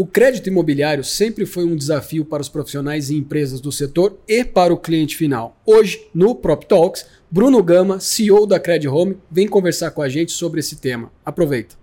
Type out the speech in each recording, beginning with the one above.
O crédito imobiliário sempre foi um desafio para os profissionais e empresas do setor e para o cliente final. Hoje, no Prop Talks, Bruno Gama, CEO da Credit Home, vem conversar com a gente sobre esse tema. Aproveita.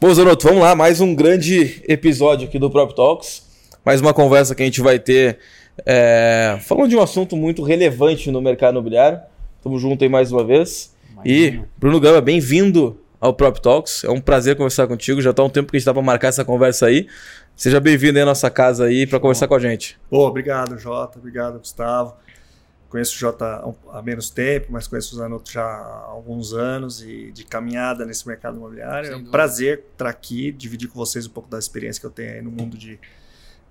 Bom, Zanotto, vamos lá, mais um grande episódio aqui do Prop Talks. Mais uma conversa que a gente vai ter é, falando de um assunto muito relevante no mercado imobiliário. Tamo junto aí mais uma vez. E, Bruno Gama, bem-vindo ao Prop Talks. É um prazer conversar contigo. Já está um tempo que a gente está para marcar essa conversa aí. Seja bem-vindo aí à nossa casa aí para conversar com a gente. Pô, obrigado, Jota. Obrigado, Gustavo. Conheço o Jota há menos tempo, mas conheço o Zanotto já há alguns anos e de caminhada nesse mercado imobiliário. É um prazer estar aqui, dividir com vocês um pouco da experiência que eu tenho aí no mundo de,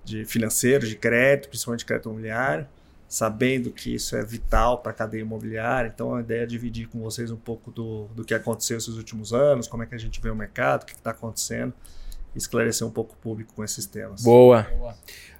de financeiro, de crédito, principalmente de crédito imobiliário sabendo que isso é vital para a cadeia imobiliária. Então, a ideia é dividir com vocês um pouco do, do que aconteceu esses últimos anos, como é que a gente vê o mercado, o que está acontecendo, esclarecer um pouco o público com esses temas. Boa. Boa.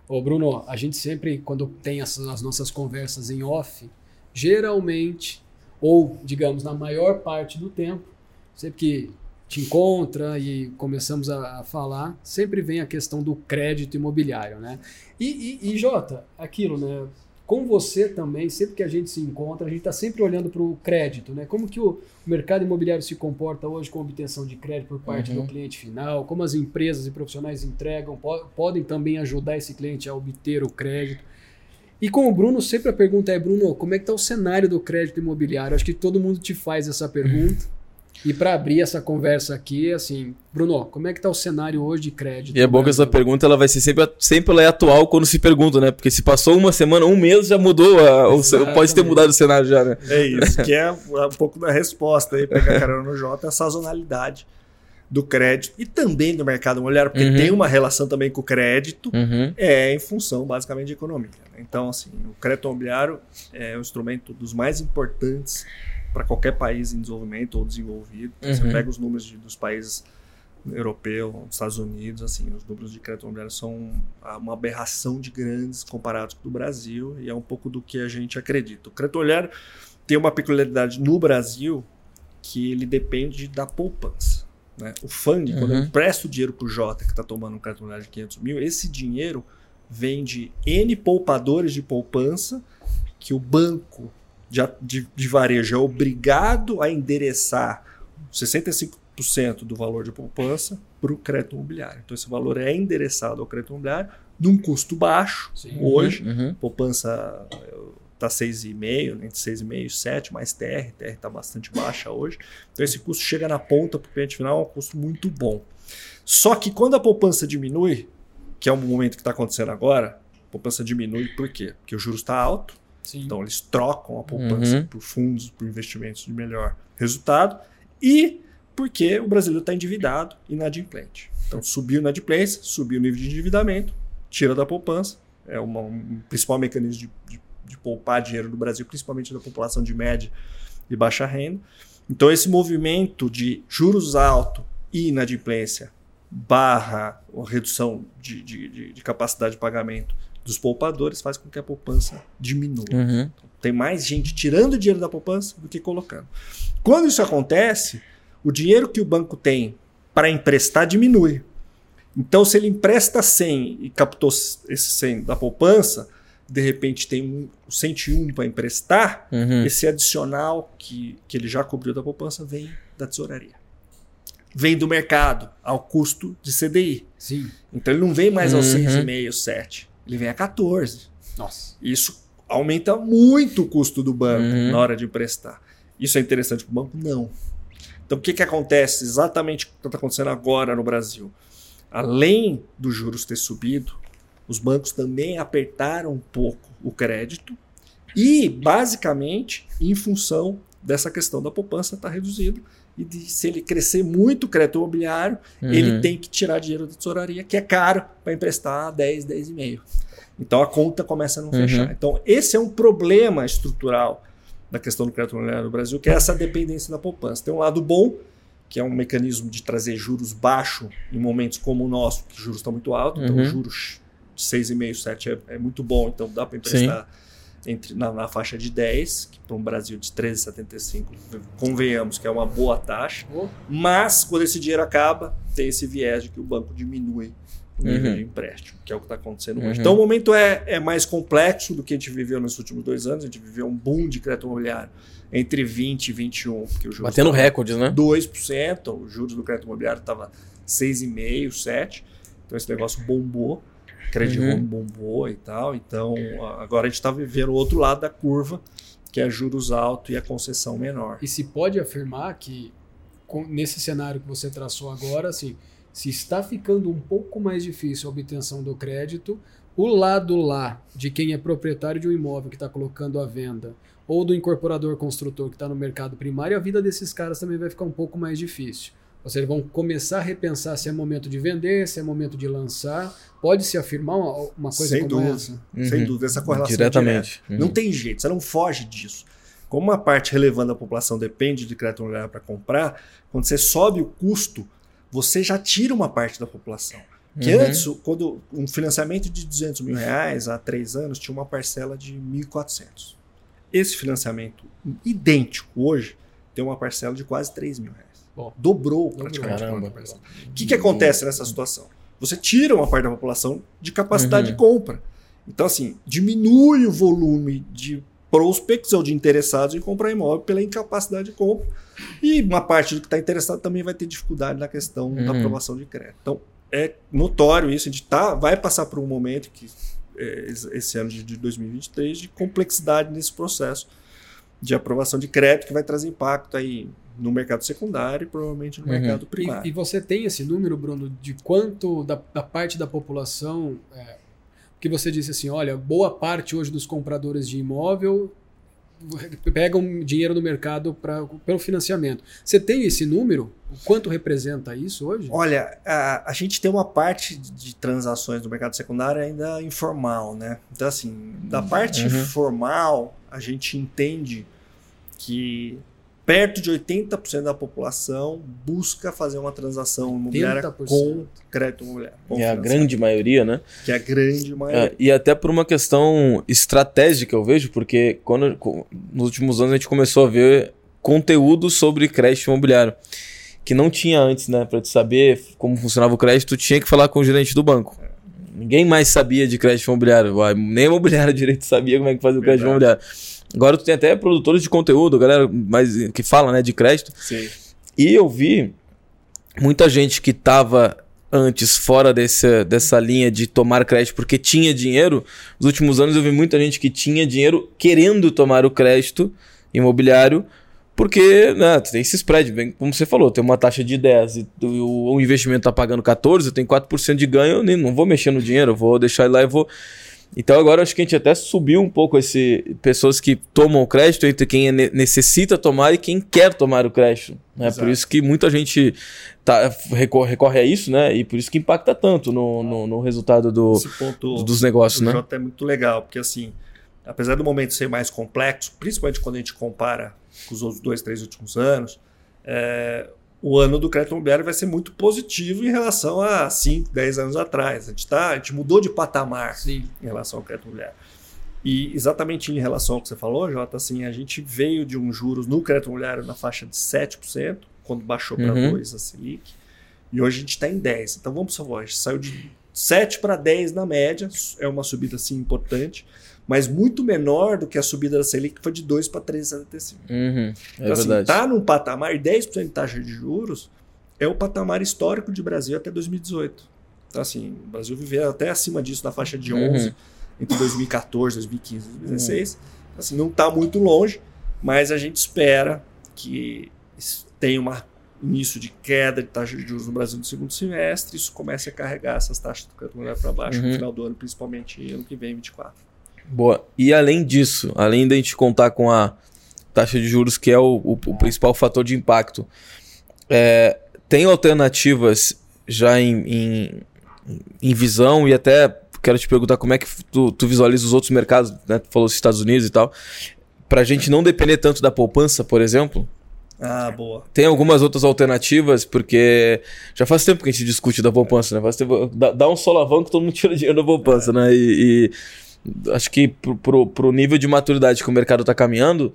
Ô Bruno, a gente sempre, quando tem as, as nossas conversas em off, geralmente, ou digamos, na maior parte do tempo, sempre que te encontra e começamos a, a, falar, sempre vem a questão do crédito imobiliário, né? E, e, e Jota, aquilo, né? Com você também, sempre que a gente se encontra, a gente está sempre olhando para o crédito, né? Como que o mercado imobiliário se comporta hoje com a obtenção de crédito por parte uhum. do cliente final, como as empresas e profissionais entregam, po podem também ajudar esse cliente a obter o crédito. E com o Bruno, sempre a pergunta é, Bruno, como é que está o cenário do crédito imobiliário? Acho que todo mundo te faz essa pergunta. E para abrir essa conversa aqui, assim, Bruno, como é que está o cenário hoje de crédito? E é bom que essa pergunta ela vai ser sempre, sempre ela é atual quando se pergunta, né? Porque se passou uma semana, um mês já mudou, a, o, pode ter mudado o cenário já, né? É isso, que é um pouco da resposta aí, pegar carona no J, é a sazonalidade do crédito e também do mercado imobiliário, porque uhum. tem uma relação também com o crédito, uhum. é em função basicamente de economia. Né? Então, assim, o crédito imobiliário é um instrumento dos mais importantes para qualquer país em desenvolvimento ou desenvolvido. Uhum. Você pega os números de, dos países europeus, Estados Unidos, assim, os números de crédito imobiliário são uma aberração de grandes comparados com o do Brasil e é um pouco do que a gente acredita. O crédito imobiliário tem uma peculiaridade no Brasil que ele depende da poupança. Né? O FUND, uhum. quando eu empresto dinheiro para o Jota, que está tomando um crédito imobiliário de 500 mil, esse dinheiro vem de N poupadores de poupança que o banco de, de, de varejo é obrigado a endereçar 65% do valor de poupança para o crédito imobiliário. Então, esse valor é endereçado ao crédito imobiliário num custo baixo. Sim. Hoje, uhum. poupança está 6,5, entre 6,5 e 7, mais TR, TR está bastante baixa hoje. Então, esse custo chega na ponta para o cliente final, é um custo muito bom. Só que quando a poupança diminui, que é o momento que está acontecendo agora, a poupança diminui por quê? Porque o juros está alto, Sim. Então eles trocam a poupança uhum. por fundos, por investimentos de melhor resultado e porque o brasileiro está endividado e inadimplente. Então subiu a inadimplência, subiu o nível de endividamento, tira da poupança, é uma, um principal mecanismo de, de, de poupar dinheiro do Brasil, principalmente da população de média e baixa renda. Então esse movimento de juros altos e inadimplência barra redução de, de, de, capacidade de pagamento dos poupadores faz com que a poupança diminua. Uhum. Tem mais gente tirando dinheiro da poupança do que colocando. Quando isso acontece, o dinheiro que o banco tem para emprestar diminui. Então, se ele empresta 100 e captou esse 100 da poupança, de repente tem um 101 para emprestar, uhum. esse adicional que, que ele já cobriu da poupança vem da tesouraria. Vem do mercado, ao custo de CDI. Sim. Então ele não vem mais aos uhum. 6,5, 7 ele vem a 14. Nossa. Isso aumenta muito o custo do banco uhum. na hora de emprestar. Isso é interessante para o banco? Não. Então, o que, que acontece exatamente o que está acontecendo agora no Brasil? Além dos juros ter subido, os bancos também apertaram um pouco o crédito e, basicamente, em função dessa questão da poupança está reduzido e de, se ele crescer muito o crédito imobiliário, uhum. ele tem que tirar dinheiro da tesouraria, que é caro para emprestar 10, 10,5. Então a conta começa a não uhum. fechar. Então esse é um problema estrutural da questão do crédito imobiliário no Brasil, que é essa dependência da poupança. Tem um lado bom, que é um mecanismo de trazer juros baixos em momentos como o nosso, que os juros estão muito altos, então, uhum. então juros de 6,5, 7 é, é, muito bom, então dá para emprestar entre, na, na faixa de 10, que para um Brasil de 13,75, convenhamos que é uma boa taxa. Oh. Mas, quando esse dinheiro acaba, tem esse viés de que o banco diminui o nível uhum. de empréstimo, que é o que está acontecendo uhum. hoje. Então, o momento é, é mais complexo do que a gente viveu nos últimos dois anos. A gente viveu um boom de crédito imobiliário entre 20 e 21. Porque o juros Batendo recordes, né? 2%, os juros do crédito imobiliário estava 6,5%, 7%. Então, esse negócio bombou crédito uhum. bombou e tal. Então, agora a gente está vivendo o outro lado da curva, que é juros altos e a concessão menor. E se pode afirmar que, nesse cenário que você traçou agora, assim, se está ficando um pouco mais difícil a obtenção do crédito, o lado lá de quem é proprietário de um imóvel que está colocando à venda, ou do incorporador construtor que está no mercado primário, a vida desses caras também vai ficar um pouco mais difícil. Ou seja, vão começar a repensar se é momento de vender, se é momento de lançar. Pode se afirmar uma, uma coisa Sem como dúvida. essa? Uhum. Sem dúvida, essa correlação Diretamente. Uhum. Não tem jeito, você não foge disso. Como uma parte relevante da população depende de crédito imobiliário para comprar, quando você sobe o custo, você já tira uma parte da população. Que uhum. antes, quando um financiamento de 200 mil reais há três anos tinha uma parcela de 1.400. Esse financiamento idêntico hoje tem uma parcela de quase 3 mil reais. Bom, dobrou praticamente. Caramba. O que, que acontece nessa situação? Você tira uma parte da população de capacidade uhum. de compra. Então, assim, diminui o volume de prospects ou de interessados em comprar imóvel pela incapacidade de compra. E uma parte do que está interessado também vai ter dificuldade na questão uhum. da aprovação de crédito. Então, é notório isso. A gente tá, vai passar por um momento que é, esse ano de 2023 de complexidade nesse processo de aprovação de crédito que vai trazer impacto aí no mercado secundário e provavelmente no uhum. mercado primário. E, e, você tem esse número, Bruno, de quanto da, da parte da população é, que você disse assim, olha, boa parte hoje dos compradores de imóvel pegam dinheiro no mercado pra, pelo financiamento. Você tem esse número? O quanto representa isso hoje? Olha, a, a gente tem uma parte de transações no mercado secundário ainda informal, né? Então, assim, da parte uhum. formal, a gente entende que perto de 80% da população busca fazer uma transação imobiliária 80%. com crédito imobiliário. Que é a grande maioria, né? Que é a grande maioria. É, e até por uma questão estratégica, eu vejo, porque quando nos últimos anos a gente começou a ver conteúdo sobre crédito imobiliário. Que não tinha antes, né? Para te saber como funcionava o crédito, tinha que falar com o gerente do banco. Ninguém mais sabia de crédito imobiliário. Nem a imobiliária direito sabia como é que fazia o crédito imobiliário. Agora tu tem até produtores de conteúdo, galera mais, que fala né, de crédito. Sim. E eu vi muita gente que estava antes fora desse, dessa linha de tomar crédito porque tinha dinheiro. Nos últimos anos eu vi muita gente que tinha dinheiro querendo tomar o crédito imobiliário porque né, tem esse spread, bem, como você falou, tem uma taxa de 10 e o, o investimento está pagando 14, eu tenho 4% de ganho, eu nem, não vou mexer no dinheiro, eu vou deixar ele lá e vou então agora acho que a gente até subiu um pouco esse pessoas que tomam o crédito entre quem necessita tomar e quem quer tomar o crédito. Né? Por isso que muita gente tá, recorre, recorre, a isso, né? E por isso que impacta tanto no, no, no resultado do, ponto, dos negócios, né? é muito legal, porque assim, apesar do momento ser mais complexo, principalmente quando a gente compara com os outros dois, três últimos anos, é, o ano do crédito imobiliário vai ser muito positivo em relação a 5, 10 anos atrás. A gente, tá, a gente mudou de patamar Sim. em relação ao crédito imobiliário. E exatamente em relação ao que você falou, Jota, assim, a gente veio de um juros no crédito imobiliário na faixa de 7%, quando baixou para uhum. 2% a Selic, e hoje a gente está em 10%. Então vamos salvar, a gente saiu de 7 para 10 na média, é uma subida assim importante mas muito menor do que a subida da Selic, que foi de 2 para 3,75. Uhum, é então, assim, verdade. tá num patamar, 10% de taxa de juros é o patamar histórico de Brasil até 2018. Então, assim, o Brasil viveu até acima disso, na faixa de 11, uhum. entre 2014, 2015 e 2016. Uhum. Assim, não está muito longe, mas a gente espera que tenha um início de queda de taxa de juros no Brasil no segundo semestre, isso comece a carregar essas taxas do crédito para baixo uhum. no final do ano, principalmente ano que vem, 2024. Boa. E além disso, além da gente contar com a taxa de juros, que é o, o, o principal fator de impacto, é, tem alternativas já em, em, em, visão e até quero te perguntar como é que tu, tu visualiza os outros mercados, né? Tu falou os Estados Unidos e tal, para a gente não depender tanto da poupança, por exemplo. Ah, boa. Tem algumas outras alternativas, porque já faz tempo que a gente discute da poupança, né? Faz tempo, dá, dá um solavanco, todo mundo tira dinheiro da poupança, é. né? E, e acho que pro, pro, pro nível de maturidade que o mercado está caminhando,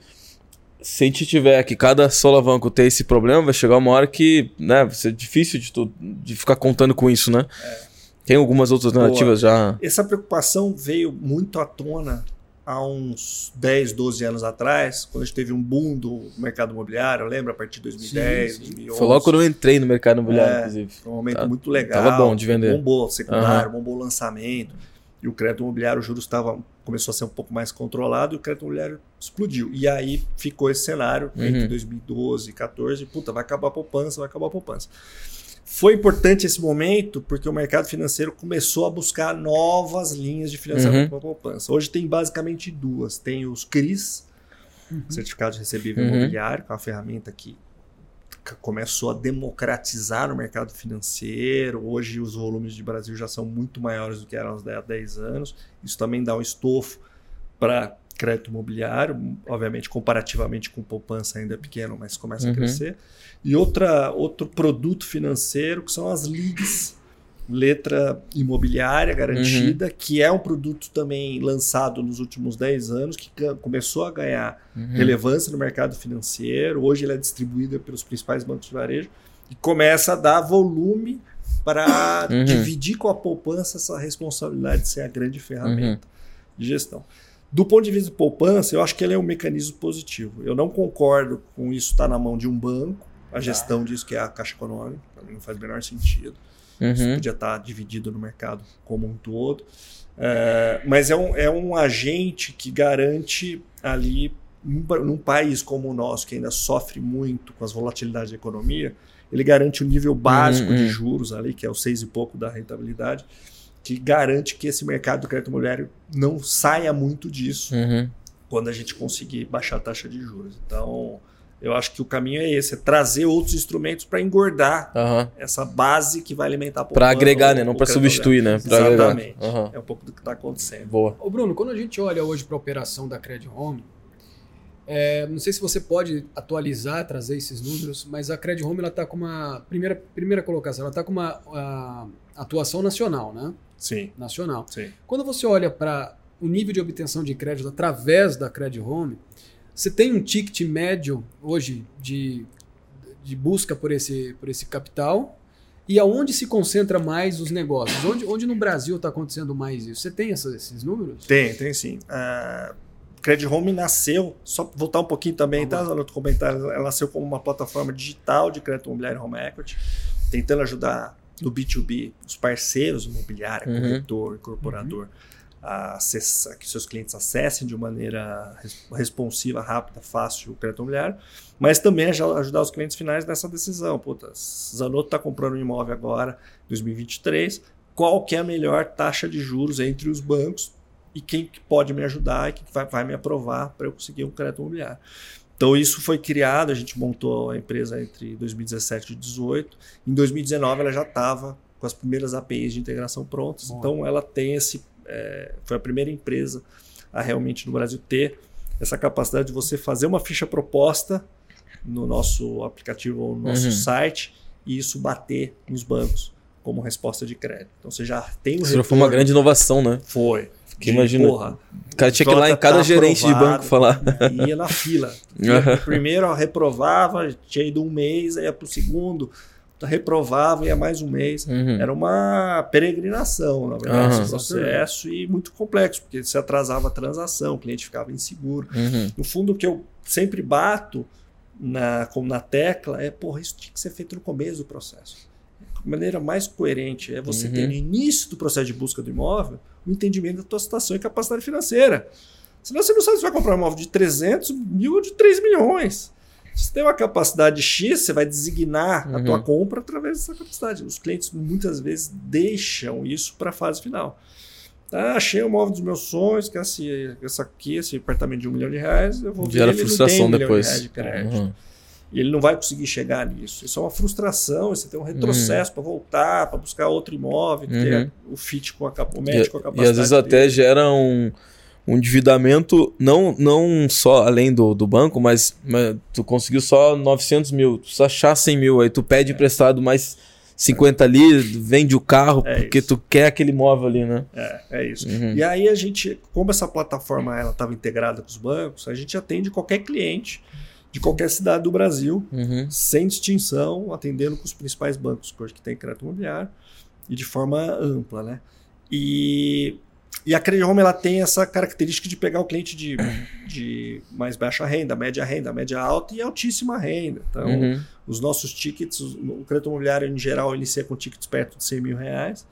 se a gente tiver que cada solavanco ter esse problema, vai chegar uma hora que né, vai ser difícil de, tu, de ficar contando com isso, né? É. Tem algumas outras alternativas já. Essa preocupação veio muito à tona há uns 10, 12 anos atrás, quando a gente teve um boom do mercado imobiliário, lembra? A partir de 2010, sim, sim. 2011. Foi logo quando eu entrei no mercado imobiliário, é, inclusive. Foi um momento tá, muito legal. Tava bom de vender. Bombou secundário, uhum. bombou lançamento. E o crédito imobiliário, o juros estava começou a ser um pouco mais controlado e o crédito imobiliário explodiu. E aí ficou esse cenário uhum. entre 2012 e 2014, puta, vai acabar a poupança, vai acabar a poupança. Foi importante esse momento porque o mercado financeiro começou a buscar novas linhas de financiamento uhum. para a poupança. Hoje tem basicamente duas. Tem os CRIs, uhum. Certificado de Recebível uhum. Imobiliário, que é uma ferramenta que começou a democratizar o mercado financeiro. Hoje os volumes de Brasil já são muito maiores do que eram há 10 anos. Isso também dá um estofo para crédito imobiliário, obviamente comparativamente com poupança ainda é pequeno, mas começa uhum. a crescer. E outra, outro produto financeiro que são as LIGs, letra imobiliária garantida, uhum. que é um produto também lançado nos últimos 10 anos, que começou a ganhar uhum. relevância no mercado financeiro. Hoje ele é distribuído pelos principais bancos de varejo e começa a dar volume para uhum. dividir com a poupança essa responsabilidade de ser a grande ferramenta uhum. de gestão. Do ponto de vista de poupança, eu acho que ele é um mecanismo positivo. Eu não concordo com isso estar na mão de um banco, a gestão disso que é a Caixa Econômica, para mim não faz o menor sentido. Uhum. Isso podia estar dividido no mercado como um todo. É, mas é um, é um agente que garante ali, num país como o nosso, que ainda sofre muito com as volatilidades da economia, ele garante o nível básico uhum. de juros ali, que é o seis e pouco da rentabilidade que garante que esse mercado do crédito imobiliário não saia muito disso uhum. quando a gente conseguir baixar a taxa de juros. Então, eu acho que o caminho é esse, é trazer outros instrumentos para engordar uhum. essa base que vai alimentar Para agregar, né? Não para substituir, né? Pra Exatamente. Uhum. É um pouco do que está acontecendo. Boa. Ô Bruno, quando a gente olha hoje para a operação da Credit Home, é, não sei se você pode atualizar, trazer esses números, mas a Credit Home está com uma primeira, primeira colocação, ela está com uma a, atuação nacional, né? Sim. nacional. Sim. Quando você olha para o nível de obtenção de crédito através da Credit Home, você tem um ticket médio hoje de, de busca por esse, por esse capital e aonde se concentra mais os negócios? Onde, onde no Brasil está acontecendo mais isso? Você tem essa, esses números? Tem, tem sim. Uh, Credit Home nasceu, só voltar um pouquinho também, tá? No outro comentário, ela nasceu como uma plataforma digital de crédito imobiliário home equity, tentando ajudar no B2B, os parceiros imobiliários, uhum. corretor, incorporador, uhum. A acessar, que seus clientes acessem de maneira responsiva, rápida, fácil o crédito imobiliário, mas também ajudar os clientes finais nessa decisão. Puta, Zanotto está comprando um imóvel agora, 2023, qual que é a melhor taxa de juros entre os bancos e quem pode me ajudar e quem vai, vai me aprovar para eu conseguir um crédito imobiliário. Então isso foi criado, a gente montou a empresa entre 2017 e 2018. Em 2019 ela já estava com as primeiras APIs de integração prontas. Bom. Então ela tem esse, é, foi a primeira empresa a realmente no Brasil ter essa capacidade de você fazer uma ficha proposta no nosso aplicativo ou no nosso uhum. site e isso bater nos bancos como resposta de crédito. Então você já tem o Isso foi uma grande inovação, né? Foi. Que imagina. Porra, o cara tinha que ir lá em cada tá gerente de banco falar. Ia na fila. Ia primeiro reprovava, tinha ido um mês, ia para o segundo, reprovava, ia mais um mês. Uhum. Era uma peregrinação, na verdade, uhum. esse processo e muito complexo, porque se atrasava a transação, o cliente ficava inseguro. Uhum. No fundo, o que eu sempre bato na, como na tecla é, porra, isso tinha que ser feito no começo do processo. A maneira mais coerente é você ter uhum. no início do processo de busca do imóvel o entendimento da tua situação e capacidade financeira. Senão você não sabe se vai comprar um imóvel de 300 mil ou de 3 milhões. Se você tem uma capacidade X, você vai designar uhum. a tua uhum. compra através dessa capacidade. Os clientes muitas vezes deixam isso para a fase final. Tá, achei o imóvel dos meus sonhos, que é esse, essa aqui, esse apartamento de um milhão de reais, eu vou Gera ver, frustração um depois. De crédito. Uhum. E ele não vai conseguir chegar nisso. Isso é uma frustração, você tem um retrocesso uhum. para voltar, para buscar outro imóvel, uhum. ter o fit com a, o match com a capacidade. E às vezes dele. até gera um, um endividamento, não, não só além do, do banco, mas, mas tu conseguiu só 900 mil, tu precisa achar 100 mil, aí tu pede é. emprestado mais 50 ali, vende o carro É porque isso. tu quer aquele imóvel ali, né? É, é isso. Uhum. E aí a gente, como essa plataforma ela estava integrada com os bancos, a gente atende qualquer cliente de qualquer cidade do Brasil, Uhum. sem distinção, atendendo com os principais bancos que hoje que tem crédito imobiliário e de forma ampla, né? E, e a Credit Home ela tem essa característica de pegar o cliente de, de mais baixa renda, média renda, média alta e altíssima renda. Então, Uhum. os nossos tickets, o crédito imobiliário em geral inicia com tickets perto de 100 mil reais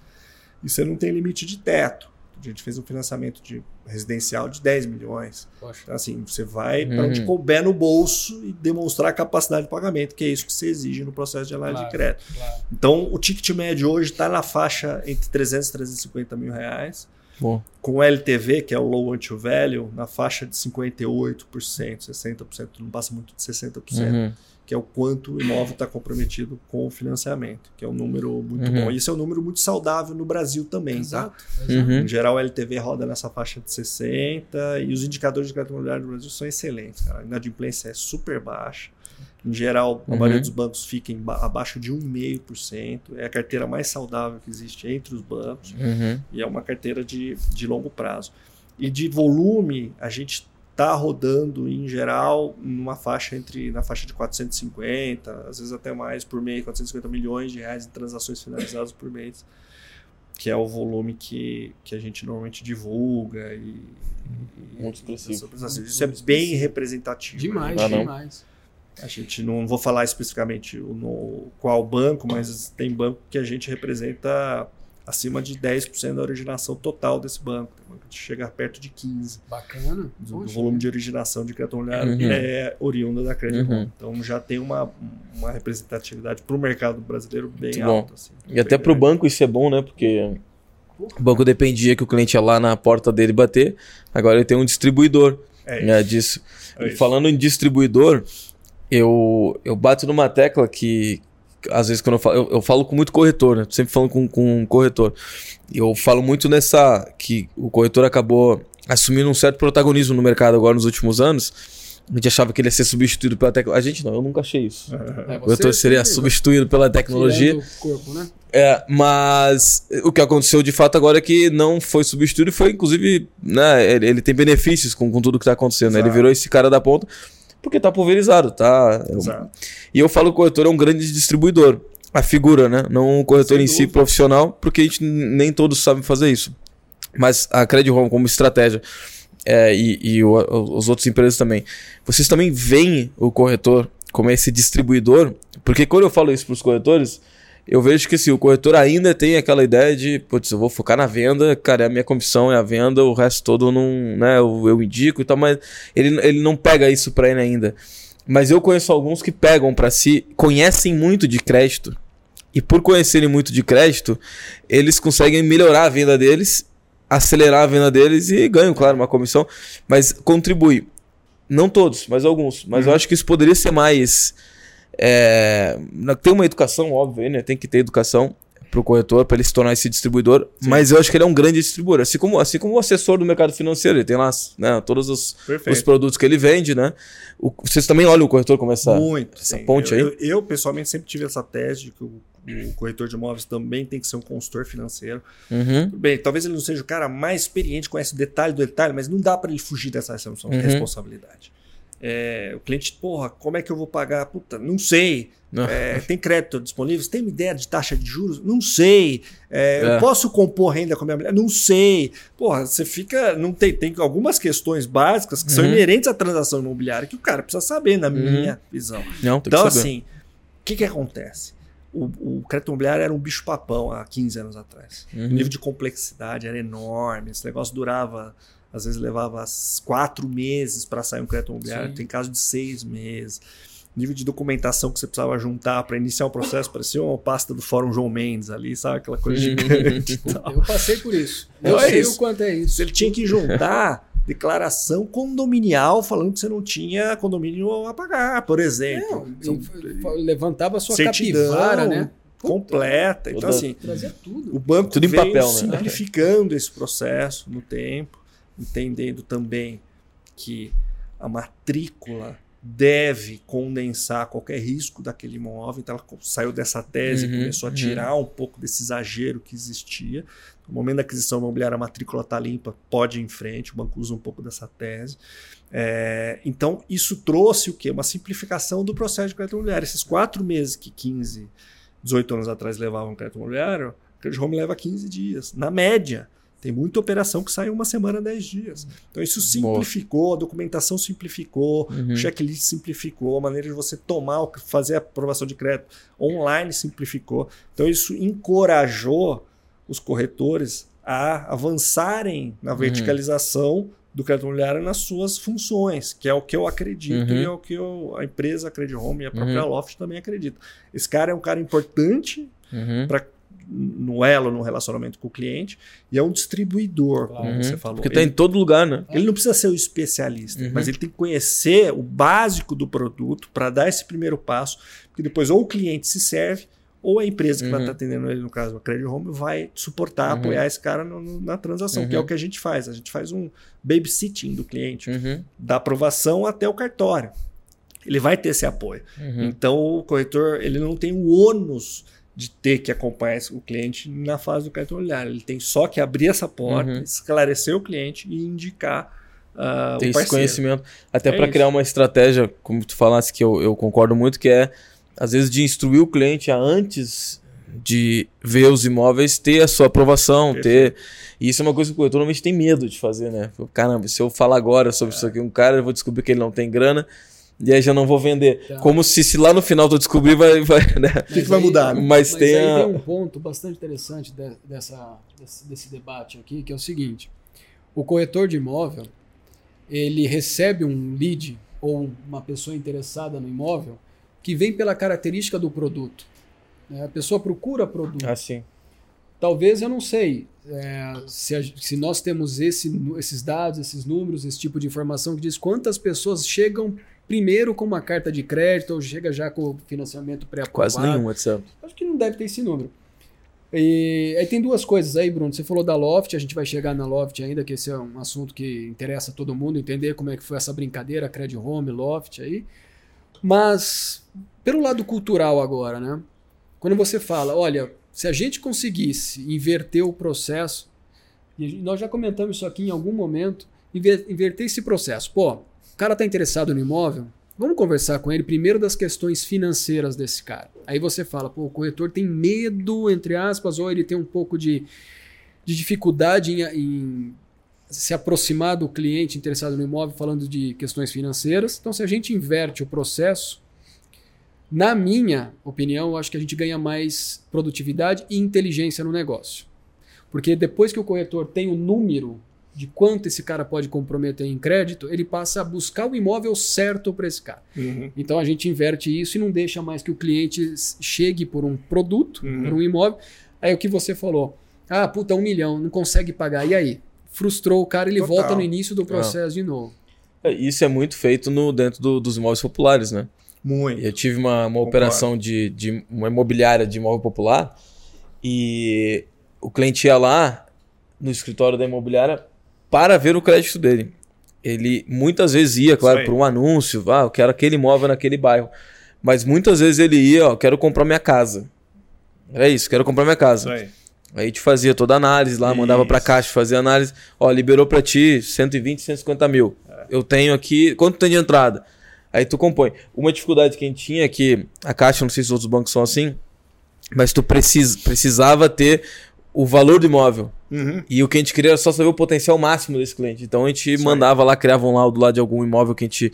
e você não tem limite de teto. A gente fez um financiamento de residencial de 10 milhões. Poxa. Então, assim, você vai para Uhum. onde couber no bolso e demonstrar a capacidade de pagamento, que é isso que se exige no processo de análise Claro. de crédito. Claro. Então, o ticket médio hoje está na faixa entre 300 e 350 mil reais. Bom. Com o LTV, que é o Low Until Value, na faixa de 58%, 60%, não passa muito de 60%, Uhum. que é o quanto o imóvel está comprometido com o financiamento, que é um número muito Uhum. bom. E esse é um número muito saudável no Brasil também, tá? Exato. exato. Uhum. Em geral, o LTV roda nessa faixa de 60 e os indicadores de crédito imobiliário no Brasil são excelentes. Cara. A inadimplência é super baixa. Em geral, a Uhum. maioria dos bancos fica em ba- abaixo de 1,5%. É a carteira mais saudável que existe entre os bancos Uhum. e é uma carteira de, de longo prazo. E de volume, a gente está rodando, em geral, numa faixa entre na faixa de 450, às vezes até mais por mês, 450 milhões de reais em transações finalizadas por mês, que é o volume que, que a gente normalmente divulga. E, e- Muito expressivo. Isso, é bem representativo. Demais, não. demais. A gente não vou falar especificamente o- no, qual banco, mas tem banco que a gente representa acima de 10% da originação total desse banco. Tem banco que chega perto de 15% Bacana. do, Poxa. volume de originação de crédito imobiliário Uhum. é oriunda da Credit Uhum. Então já tem uma, uma representatividade para o mercado brasileiro bem Muito alta. assim. E até pro grande. banco isso é bom, né? Porque o banco dependia que o cliente ia lá na porta dele bater. Agora ele tem um distribuidor É né, isso. disso. É E isso. falando em distribuidor, eu, eu bato numa tecla que, às vezes, quando eu falo, eu, eu falo com muito corretor, né? Sempre falando com, com um corretor. Eu falo muito nessa. que o corretor acabou assumindo um certo protagonismo no mercado agora nos últimos anos. A gente achava que ele ia ser substituído pela tecnologia. A gente não, eu nunca achei isso. É, O corretor seria substituído pela tecnologia. corpo, né? É, mas o que aconteceu de fato agora é que não foi substituído e foi, inclusive, né, ele, ele tem benefícios com, com tudo que tá acontecendo. né? Ele virou esse cara da ponta porque tá pulverizado, tá? Exato. E eu falo que o corretor é um grande distribuidor. A figura, né? Não o corretor Sem em si dúvida. profissional, porque a gente nem todos sabem fazer isso. Mas a Credit Home como estratégia é, e, e o- os outros empresas também. Vocês também veem o corretor como esse distribuidor? Porque quando eu falo isso para os corretores, eu vejo que assim, o corretor ainda tem aquela ideia de, putz, eu vou focar na venda, cara, a minha comissão é a venda, o resto todo eu não, né, eu, eu indico e tal, mas ele, ele não pega isso para ele ainda. Mas eu conheço alguns que pegam para si, conhecem muito de crédito, e por conhecerem muito de crédito, eles conseguem melhorar a venda deles, acelerar a venda deles e ganham, claro, uma comissão, mas contribui. Não todos, mas alguns. Mas eu acho que isso poderia ser mais. É, tem uma educação, óbvio, né? Tem que ter educação pro corretor para ele se tornar esse distribuidor. Mas eu acho que ele é um grande distribuidor. Assim como, assim como o assessor do mercado financeiro, ele tem lá né, todos os, os produtos que ele vende, né? O- vocês também olham o corretor como essa. Muito. essa sim. ponte eu, aí? Eu, eu, pessoalmente, sempre tive essa tese de que o, o corretor de imóveis também tem que ser um consultor financeiro. Uhum, Bem, talvez ele não seja o cara mais experiente, conhece o detalhe do detalhe, mas não dá para ele fugir dessa Uhum. responsabilidade. É, o cliente, porra, como é que eu vou pagar? Puta, não sei. Não. É, tem crédito disponível? Você tem uma ideia de taxa de juros? Não sei. É, É. Eu posso compor renda com a minha mulher? Não sei. Porra, você fica. Não tem, tem algumas questões básicas que são Uhum. inerentes à transação imobiliária que o cara precisa saber, na minha visão. Não, Então, assim, o que, que acontece? O, o crédito imobiliário era um bicho-papão há 15 anos atrás. Uhum. O nível de complexidade era enorme. Esse negócio durava, às vezes levava quatro meses para sair um crédito imobiliário. Sim. Tem caso de seis meses. Nível de documentação que você precisava juntar para iniciar o processo parecia uma pasta do Fórum João Mendes ali, sabe? Aquela coisa gigante e tal. Eu passei por isso. Não Eu é sei isso. o quanto é isso. Ele tinha que juntar declaração condominial falando que você não tinha condomínio a pagar, por exemplo. Não, e f- levantava a sua certidão capivara, né? completa. Então, assim, Trazia tudo. o banco Tudo em veio papel, né? simplificando esse processo no tempo, entendendo também que a matrícula deve condensar qualquer risco daquele imóvel. Então ela saiu dessa tese, uhum, começou a tirar uhum. um pouco desse exagero que existia. No momento da aquisição imobiliária, a matrícula está limpa, pode ir em frente, o banco usa um pouco dessa tese. É, então, isso trouxe o quê? Uma simplificação do processo de crédito imobiliário. Esses quatro meses que 15, 18 anos atrás levavam crédito imobiliário, o crédito home leva 15 dias, na média. Tem muita operação que sai uma semana, 10 dias. Então isso simplificou, Boa. a documentação simplificou, uhum. o checklist simplificou, a maneira de você tomar, fazer a aprovação de crédito online simplificou. Então isso encorajou os corretores a avançarem na uhum. verticalização uhum. do crédito imobiliário nas suas funções, que é o que eu acredito uhum. e é o que eu, a empresa Credit Home e a própria uhum. Loft também acreditam. Esse cara é um cara importante uhum. para no elo, no relacionamento com o cliente, e é um distribuidor, como uhum. você falou. Porque está em todo lugar, né? Ele não precisa ser o especialista, uhum. mas ele tem que conhecer o básico do produto para dar esse primeiro passo, porque depois ou o cliente se serve, ou a empresa que uhum. vai estar atendendo ele, no caso, a Credit Home, vai suportar, uhum. apoiar esse cara no, no, na transação, que é o uhum. que a gente faz. A gente faz um babysitting do cliente, uhum. da aprovação até o cartório. Ele vai ter esse apoio. Então, o corretor ele não tem o ônus de ter que acompanhar o cliente na fase do imobiliário. Ele tem só que abrir essa porta, uhum. esclarecer o cliente e indicar uh, tem esse conhecimento. Até é para criar uma estratégia, como tu falasse, que eu, eu concordo muito, que é, às vezes, de instruir o cliente a antes de ver os imóveis, ter a sua aprovação, Perfeito. ter. E isso é uma coisa que o corretor normalmente tem medo de fazer, né? Caramba, se eu falar agora sobre é. isso aqui, um cara, eu vou descobrir que ele não tem grana e aí já não vou vender. Tá. Como se, se lá no final tu descobrir, vai. vai né? O que, que, vai mudar? Né? Mas, mas tem, a... tem um ponto bastante interessante de, dessa, desse, desse debate aqui, que é o seguinte: o corretor de imóvel ele recebe um lead ou uma pessoa interessada no imóvel que vem pela característica do produto. Né? A pessoa procura produto. Assim. Talvez eu não sei é, se, a, se, nós temos esse, esses dados, esses números, esse tipo de informação que diz quantas pessoas chegam primeiro com uma carta de crédito ou chega já com o financiamento pré-aprovado. Quase nenhum, WhatsApp. Acho que não deve ter esse número. E aí tem duas coisas aí, Bruno. Você falou da Loft, a gente vai chegar na Loft ainda, que esse é um assunto que interessa todo mundo entender como é que foi essa brincadeira, Credit Home, Loft aí. Mas pelo lado cultural agora, né? Quando você fala, olha, se a gente conseguisse inverter o processo, e nós já comentamos isso aqui em algum momento, inverter esse processo. Pô, cara está interessado no imóvel, vamos conversar com ele primeiro das questões financeiras desse cara. Aí você fala, pô, o corretor tem medo, entre aspas, ou ele tem um pouco de, de dificuldade em, em se aproximar do cliente interessado no imóvel falando de questões financeiras. Então, se a gente inverte o processo, na minha opinião, eu acho que a gente ganha mais produtividade e inteligência no negócio. Porque depois que o corretor tem o número de quanto esse cara pode comprometer em crédito, ele passa a buscar o imóvel certo para esse cara. Uhum. Então a gente inverte isso e não deixa mais que o cliente chegue por um produto, uhum. por um imóvel. Aí o que você falou, ah, puta, um milhão, não consegue pagar. E aí? Frustrou o cara, ele Total. volta no início do processo de novo. É, isso é muito feito no, dentro do, dos imóveis populares, né? Muito. Eu tive uma, uma operação de, de uma imobiliária de imóvel popular e o cliente ia lá no escritório da imobiliária para ver o crédito dele. Ele muitas vezes ia, claro, para um anúncio, ah, eu quero aquele imóvel naquele bairro. Mas muitas vezes ele ia, ó, quero comprar minha casa. É isso, quero comprar minha casa. Aí. aí a gente fazia toda a análise lá, isso. mandava para caixa, fazia análise. Ó, liberou para ti 120, 150 mil. É. Eu tenho aqui, quanto tem de entrada? Aí tu compõe. Uma dificuldade que a gente tinha é que a caixa, não sei se os outros bancos são assim, mas tu precis, precisava ter o valor do imóvel. Uhum. E o que a gente queria era só saber o potencial máximo desse cliente. Então a gente Isso mandava aí. lá, criava um laudo lá de algum imóvel que a gente.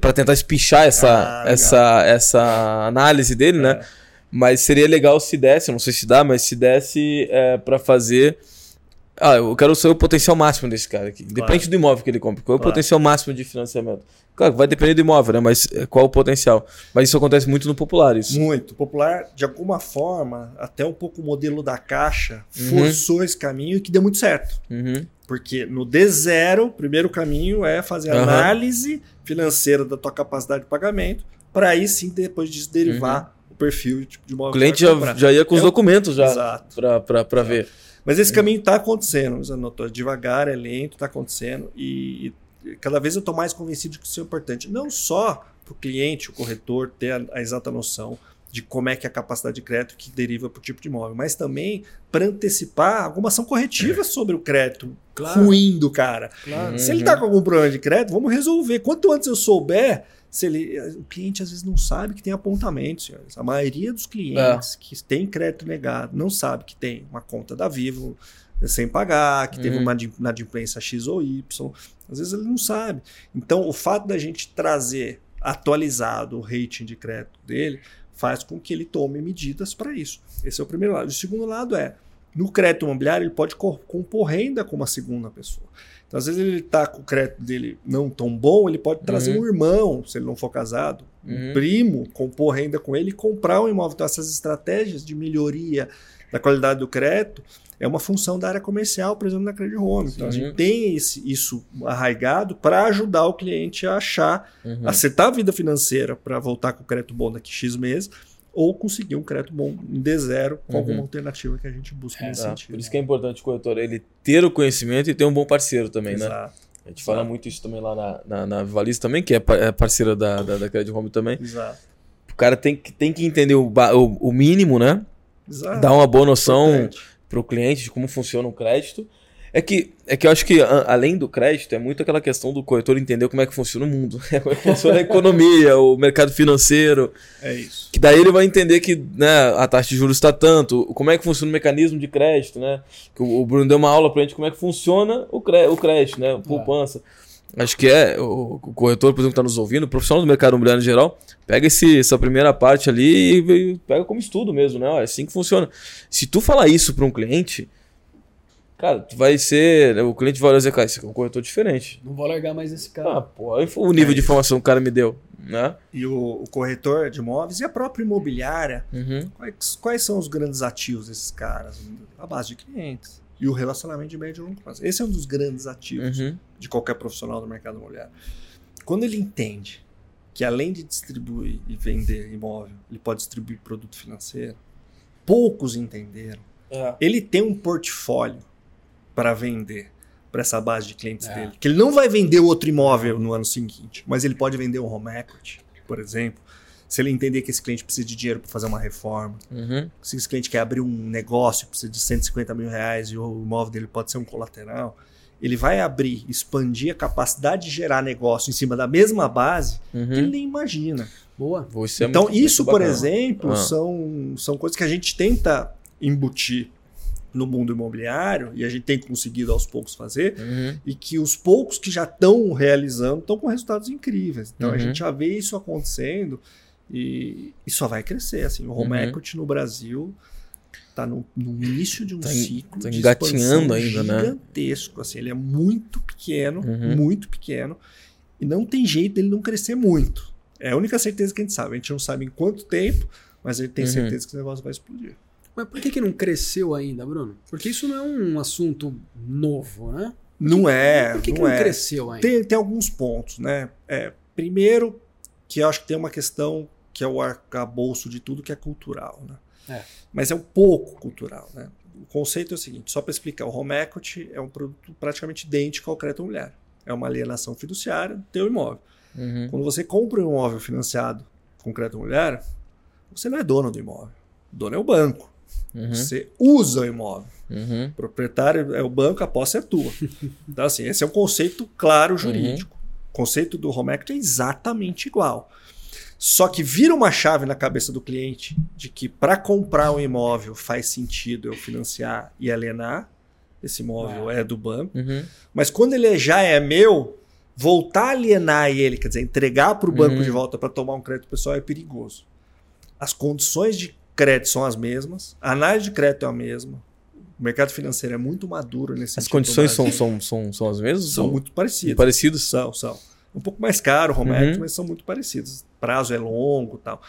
para tentar espichar essa, ah, essa, essa análise dele, né? é. né? Mas seria legal se desse, não sei se dá, mas se desse é, para fazer. Ah, eu quero saber o potencial máximo desse cara aqui. Claro. Depende do imóvel que ele compra. Qual é o claro. potencial máximo de financiamento? Claro, vai depender do imóvel, né? Mas eh, qual o potencial? Mas isso acontece muito no popular, isso. Muito. Popular, de alguma forma, até um pouco o modelo da caixa uhum. forçou esse caminho e que deu muito certo. Uhum. Porque no D0, o primeiro caminho é fazer uhum. análise financeira da tua capacidade de pagamento, para aí sim, depois disso, derivar uhum. o perfil de imóvel. O cliente já, já ia com os é documentos já para ver. Mas esse caminho está acontecendo, Zanotto. Devagar, é lento, está acontecendo. E cada vez eu estou mais convencido de que isso é importante. Não só para o cliente, o corretor, ter a, a, exata noção de como é que é a capacidade de crédito que deriva para o tipo de imóvel, mas também para antecipar alguma ação corretiva é. sobre o crédito claro. ruim do cara. Claro. Se ele está com algum problema de crédito, vamos resolver. Quanto antes eu souber se ele, o cliente às vezes não sabe que tem apontamento, senhores. A maioria dos clientes é. que tem crédito negado não sabe que tem uma conta da Vivo sem pagar, que teve uhum. uma inadimplência X ou Y. Às vezes ele não sabe. Então, o fato da gente trazer atualizado o rating de crédito dele faz com que ele tome medidas para isso. Esse é o primeiro lado. O segundo lado é, no crédito imobiliário, ele pode compor renda com uma segunda pessoa. Então, às vezes ele está com o crédito dele não tão bom, ele pode trazer uhum. um irmão, se ele não for casado, uhum. um primo, compor renda com ele e comprar um imóvel. Então, essas estratégias de melhoria da qualidade do crédito é uma função da área comercial, por exemplo, na Credit Home. Então, a gente tem esse, isso arraigado para ajudar o cliente a achar, uhum. acertar a vida financeira para voltar com o crédito bom daqui X meses, ou conseguir um crédito bom em D0 com uhum. alguma alternativa que a gente busca é, nesse tá. sentido. Por isso que é importante o corretor ele ter o conhecimento e ter um bom parceiro também, né? Exato. né? A gente Exato. fala muito isso também lá na, na, na também, que é, é parceira da, da, da Credit Home também. Exato. O cara tem que, tem que entender o, o, o mínimo, né? Exato. Dar uma boa noção para o cliente de como funciona o crédito. É que, é que eu acho que, a, além do crédito, é muito aquela questão do corretor entender como é que funciona o mundo, como é que funciona a economia, o mercado financeiro. É isso. Que daí ele vai entender que né, a taxa de juros está tanto, como é que funciona o mecanismo de crédito, né? Que o, o Bruno deu uma aula para a gente como é que funciona o, cré, o crédito, né? A poupança. É. Acho que é, o, corretor, por exemplo, que está nos ouvindo, o profissional do mercado imobiliário em geral, pega esse, essa primeira parte ali e, e pega como estudo mesmo, né? É assim que funciona. Se tu falar isso para um cliente, cara, tu vai ser. O cliente vai dizer, cara, esse é um corretor diferente. Não vou largar mais esse cara. Ah, pô, aí foi o nível é de informação que o cara me deu. Né? E o, o corretor de imóveis e a própria imobiliária, uhum. quais, quais são os grandes ativos desses caras? A base de clientes e o relacionamento de médio e longo prazo. Esse é um dos grandes ativos uhum. de qualquer profissional do mercado imobiliário. Quando ele entende que além de distribuir e vender imóvel, ele pode distribuir produto financeiro, poucos entenderam. É. Ele tem um portfólio para vender para essa base de clientes é. dele. Que ele não vai vender outro imóvel no ano seguinte, mas ele pode vender um home equity, por exemplo se ele entender que esse cliente precisa de dinheiro para fazer uma reforma, uhum. se esse cliente quer abrir um negócio, precisa de 150 mil reais e o imóvel dele pode ser um colateral, ele vai abrir, expandir a capacidade de gerar negócio em cima da mesma base uhum. que ele nem imagina. Boa. É então, muito, isso, muito por exemplo, ah. são, são coisas que a gente tenta embutir no mundo imobiliário, e a gente tem conseguido aos poucos fazer, uhum. e que os poucos que já estão realizando estão com resultados incríveis. Então, uhum. a gente já vê isso acontecendo. E, e só vai crescer. Assim, o home uhum. equity no Brasil está no, no, início de um tá ciclo tá de engatinhando ainda, né? gigantesco. Né? Assim, ele é muito pequeno, uhum. muito pequeno. E não tem jeito dele não crescer muito. É a única certeza que a gente sabe. A gente não sabe em quanto tempo, mas a gente tem uhum. certeza que o negócio vai explodir. Mas por que, que não cresceu ainda, Bruno? Porque isso não é um assunto novo, né? Não é. Por que, não, que não é. cresceu ainda? Tem, tem alguns pontos, né? É, primeiro, que eu acho que tem uma questão que é o arcabouço de tudo que é cultural. Né? É. Mas é um pouco cultural. Né? O conceito é o seguinte: só para explicar, o home equity é um produto praticamente idêntico ao crédito mulher. É uma alienação fiduciária do teu imóvel. Uhum. Quando você compra um imóvel financiado com crédito mulher, você não é dono do imóvel. O dono é o banco. Uhum. Você usa o imóvel. Uhum. O proprietário é o banco, a posse é tua. então, assim, esse é um conceito claro jurídico. Uhum. O conceito do home equity é exatamente igual. Só que vira uma chave na cabeça do cliente de que para comprar um imóvel faz sentido eu financiar e alienar. Esse imóvel ah. é do banco. Uhum. Mas quando ele já é meu, voltar a alienar ele, quer dizer, entregar para o banco uhum. de volta para tomar um crédito pessoal é perigoso. As condições de crédito são as mesmas, a análise de crédito é a mesma. O mercado financeiro é muito maduro nesse As condições são, são, são, são as mesmas? São muito parecidas. Parecidas? São, são um pouco mais caro, home uhum. mas são muito parecidos. Prazo é longo tal.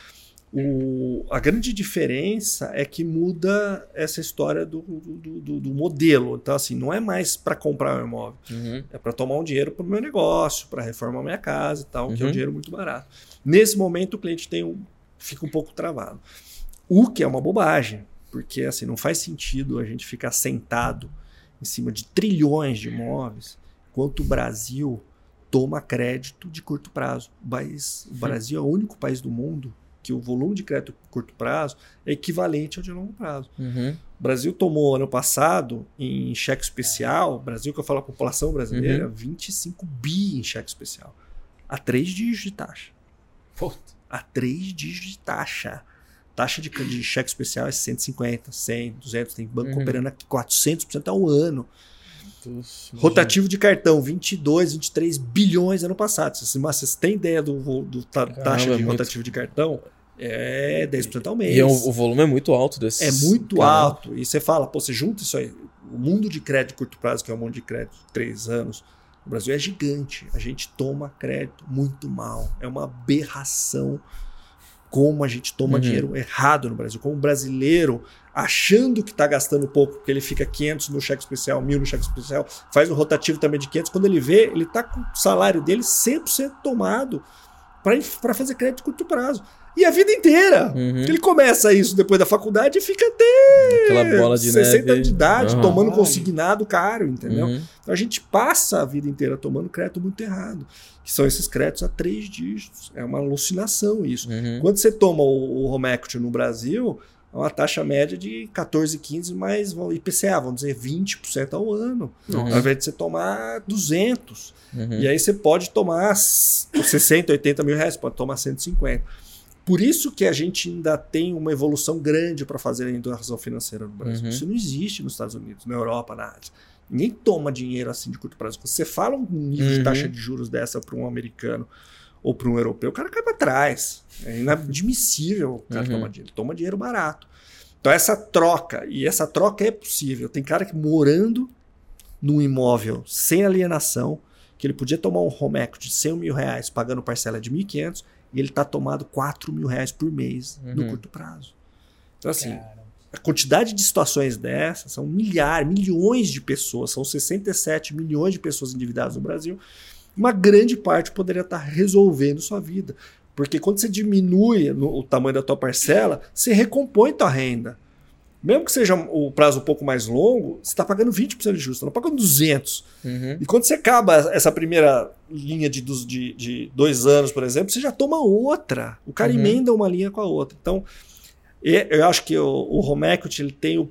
O, a grande diferença é que muda essa história do, do, do, do modelo. Então, assim, não é mais para comprar um imóvel, uhum. é para tomar um dinheiro para o meu negócio, para reformar minha casa e tal, uhum. que é um uhum. dinheiro muito barato. Nesse momento, o cliente tem um, fica um pouco travado. O que é uma bobagem, porque assim, não faz sentido a gente ficar sentado em cima de trilhões de imóveis, enquanto o Brasil toma crédito de curto prazo. País, o Brasil é o único país do mundo que o volume de crédito de curto prazo é equivalente ao de longo prazo. Uhum. O Brasil tomou ano passado em cheque especial, Brasil que eu falo a população brasileira, Uhum. 25 bi em cheque especial. A três dígitos de taxa. Puta. A três dígitos de taxa. Taxa de, de cheque especial é 150, 100, 200, tem banco Uhum. operando aqui 400% ao ano. Rotativo de cartão, 22, 23 bilhões ano passado. Vocês, mas vocês têm ideia do, do ta- Caramba, taxa é de muito. rotativo de cartão? É 10% ao mês. E é um- o volume é muito alto desses. É muito Caramba. alto. E você fala, pô, você junta isso aí. O mundo de crédito de curto prazo, que é um mundo de crédito de três anos, o Brasil é gigante. A gente toma crédito muito mal. É uma aberração como a gente toma Uhum. dinheiro errado no Brasil. Como o brasileiro, achando que está gastando pouco, porque ele fica 500 no cheque especial, 1.000 no cheque especial, faz um rotativo também de 500. Quando ele vê, ele está com o salário dele 100% tomado para fazer crédito de curto prazo. E a vida inteira. Uhum. Ele começa isso depois da faculdade e fica até Aquela bola de 60 neve. anos de idade, Aham. tomando consignado caro, entendeu? Uhum. Então a gente passa a vida inteira tomando crédito muito errado. Que são esses créditos a três dígitos. É uma alucinação isso. Uhum. Quando você toma o, o home equity no Brasil, é uma taxa média de 14, 15 mais vão- IPCA, vamos dizer 20% ao ano. Uhum. Ao invés de você tomar 200. Uhum. E aí você pode tomar 60, 80 mil reais, pode tomar 150. Por isso que a gente ainda tem uma evolução grande para fazer em educação financeira no Brasil. Uhum. Isso não existe nos Estados Unidos, na Europa, na Ásia. Ninguém toma dinheiro assim de curto prazo. Você fala um nível Uhum. de taxa de juros dessa para um americano ou para um europeu, o cara cai para trás. É inadmissível o cara Uhum. tomar dinheiro. Toma dinheiro barato. Então essa troca, e essa troca é possível. Tem cara que morando num imóvel sem alienação, que ele podia tomar um home equity de 100 mil reais pagando parcela de 1.500 e ele está tomado 4 mil reais por mês no Uhum. curto prazo. Então assim, Cara, a quantidade de situações dessas são milhares, milhões de pessoas, são 67 milhões de pessoas endividadas no Brasil. Uma grande parte poderia estar resolvendo sua vida. Porque quando você diminui no- o tamanho da tua parcela, você recompõe tua renda. Mesmo que seja o prazo um pouco mais longo, você está pagando 20% de juros, está pagando 200. Uhum. E quando você acaba essa primeira linha de, de, de dois anos, por exemplo, você já toma outra. O cara Uhum. emenda uma linha com a outra. Então, eu acho que o, o home equity ele tem o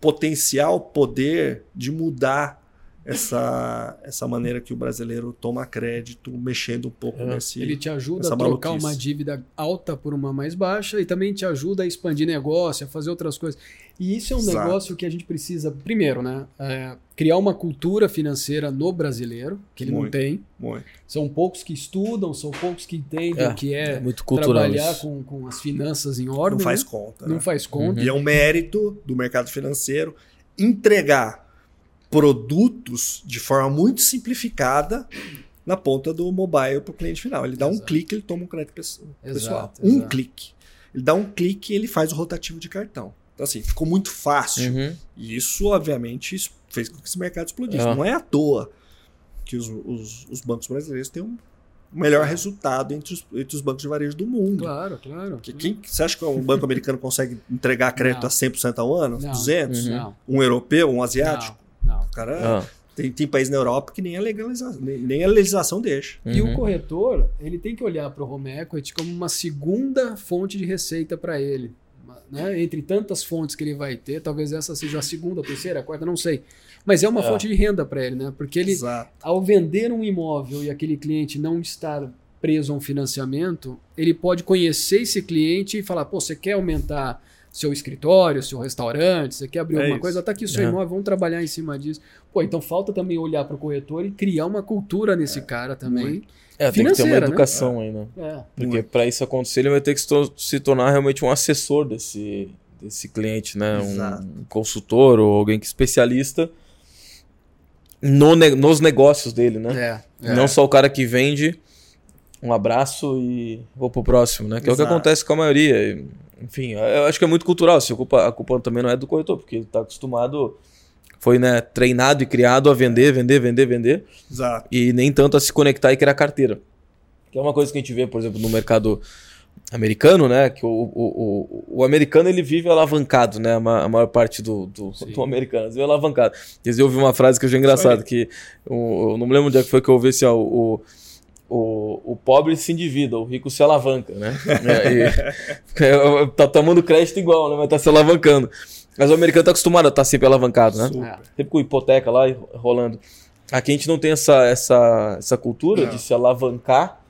potencial, poder de mudar essa, essa maneira que o brasileiro toma crédito, mexendo um pouco É. nesse. Ele te ajuda a trocar maluquice. uma dívida alta por uma mais baixa e também te ajuda a expandir negócio, a fazer outras coisas. E isso é um Exato. negócio que a gente precisa, primeiro, né? é, criar uma cultura financeira no brasileiro, que ele não Muito. tem. Muito. São poucos que estudam, são poucos que entendem É, o que é, É muito trabalhar com, com as finanças em ordem. Não faz né? conta. Não né? faz conta. E é um mérito do mercado financeiro entregar produtos de forma muito simplificada na ponta do mobile para o cliente final. Ele dá um Exato. clique, ele toma um crédito pesso- Exato, pessoal. Um exato. clique. Ele dá um clique e ele faz o rotativo de cartão. Então, assim, ficou muito fácil. Uhum. E isso, obviamente, fez com que esse mercado explodisse. É. Não é à toa que os, os- os bancos brasileiros têm um melhor resultado entre os, entre os bancos de varejo do mundo. Claro, claro. Porque quem, você acha que um banco americano consegue entregar crédito Não. a 100% ao ano? Não. 200? Uhum. Não, Um europeu, um asiático? Não. O cara Ah, tem, tem país na Europa que nem a, legalização, nem, nem a legislação deixa. E o uhum. corretor, ele tem que olhar para o home equity como uma segunda fonte de receita para ele. Né? Entre tantas fontes que ele vai ter, talvez essa seja a segunda, a terceira, a quarta, não sei. Mas é uma É. fonte de renda para ele, né? Porque ele, Exato. ao vender um imóvel e aquele cliente não estar preso a um financiamento, ele pode conhecer esse cliente e falar: pô, você quer aumentar seu escritório, seu restaurante, você quer abrir É alguma isso. coisa, tá aqui o seu É. imóvel, vamos trabalhar em cima disso. Pô, então falta também olhar para o corretor e criar uma cultura nesse cara também. Muito. É, tem que ter uma né? educação aí, né? É. Porque para isso acontecer, ele vai ter que se, to- se tornar realmente um assessor desse, desse cliente, né? Exato. Um consultor ou alguém que é especialista no ne- nos negócios dele, né? É, Não só o cara que vende um abraço e vou pro próximo, né? Que é o que Exato. acontece com a maioria. Enfim, eu acho que é muito cultural. Se a, culpa, a culpa também não é do corretor, porque ele tá acostumado, foi né, treinado e criado a vender, vender, vender, vender Exato. e nem tanto a se conectar e criar carteira. Que é uma coisa que a gente vê, por exemplo, no mercado americano, né? Que o, o, o, o, americano ele vive alavancado, né? A, maior parte do, do, do americano vive alavancado. Quer dizer, eu ouvi uma frase que eu achei engraçado, que eu não me lembro onde é que foi que eu ouvi assim, ó, o, o, o pobre se endivida, o rico se alavanca, né? e, tá tomando crédito igual, né? Mas tá se alavancando. Mas o americano tá acostumado a estar tá sempre alavancado, né? Super. Sempre com hipoteca lá rolando. Aqui a gente não tem essa, essa, essa cultura não. de se alavancar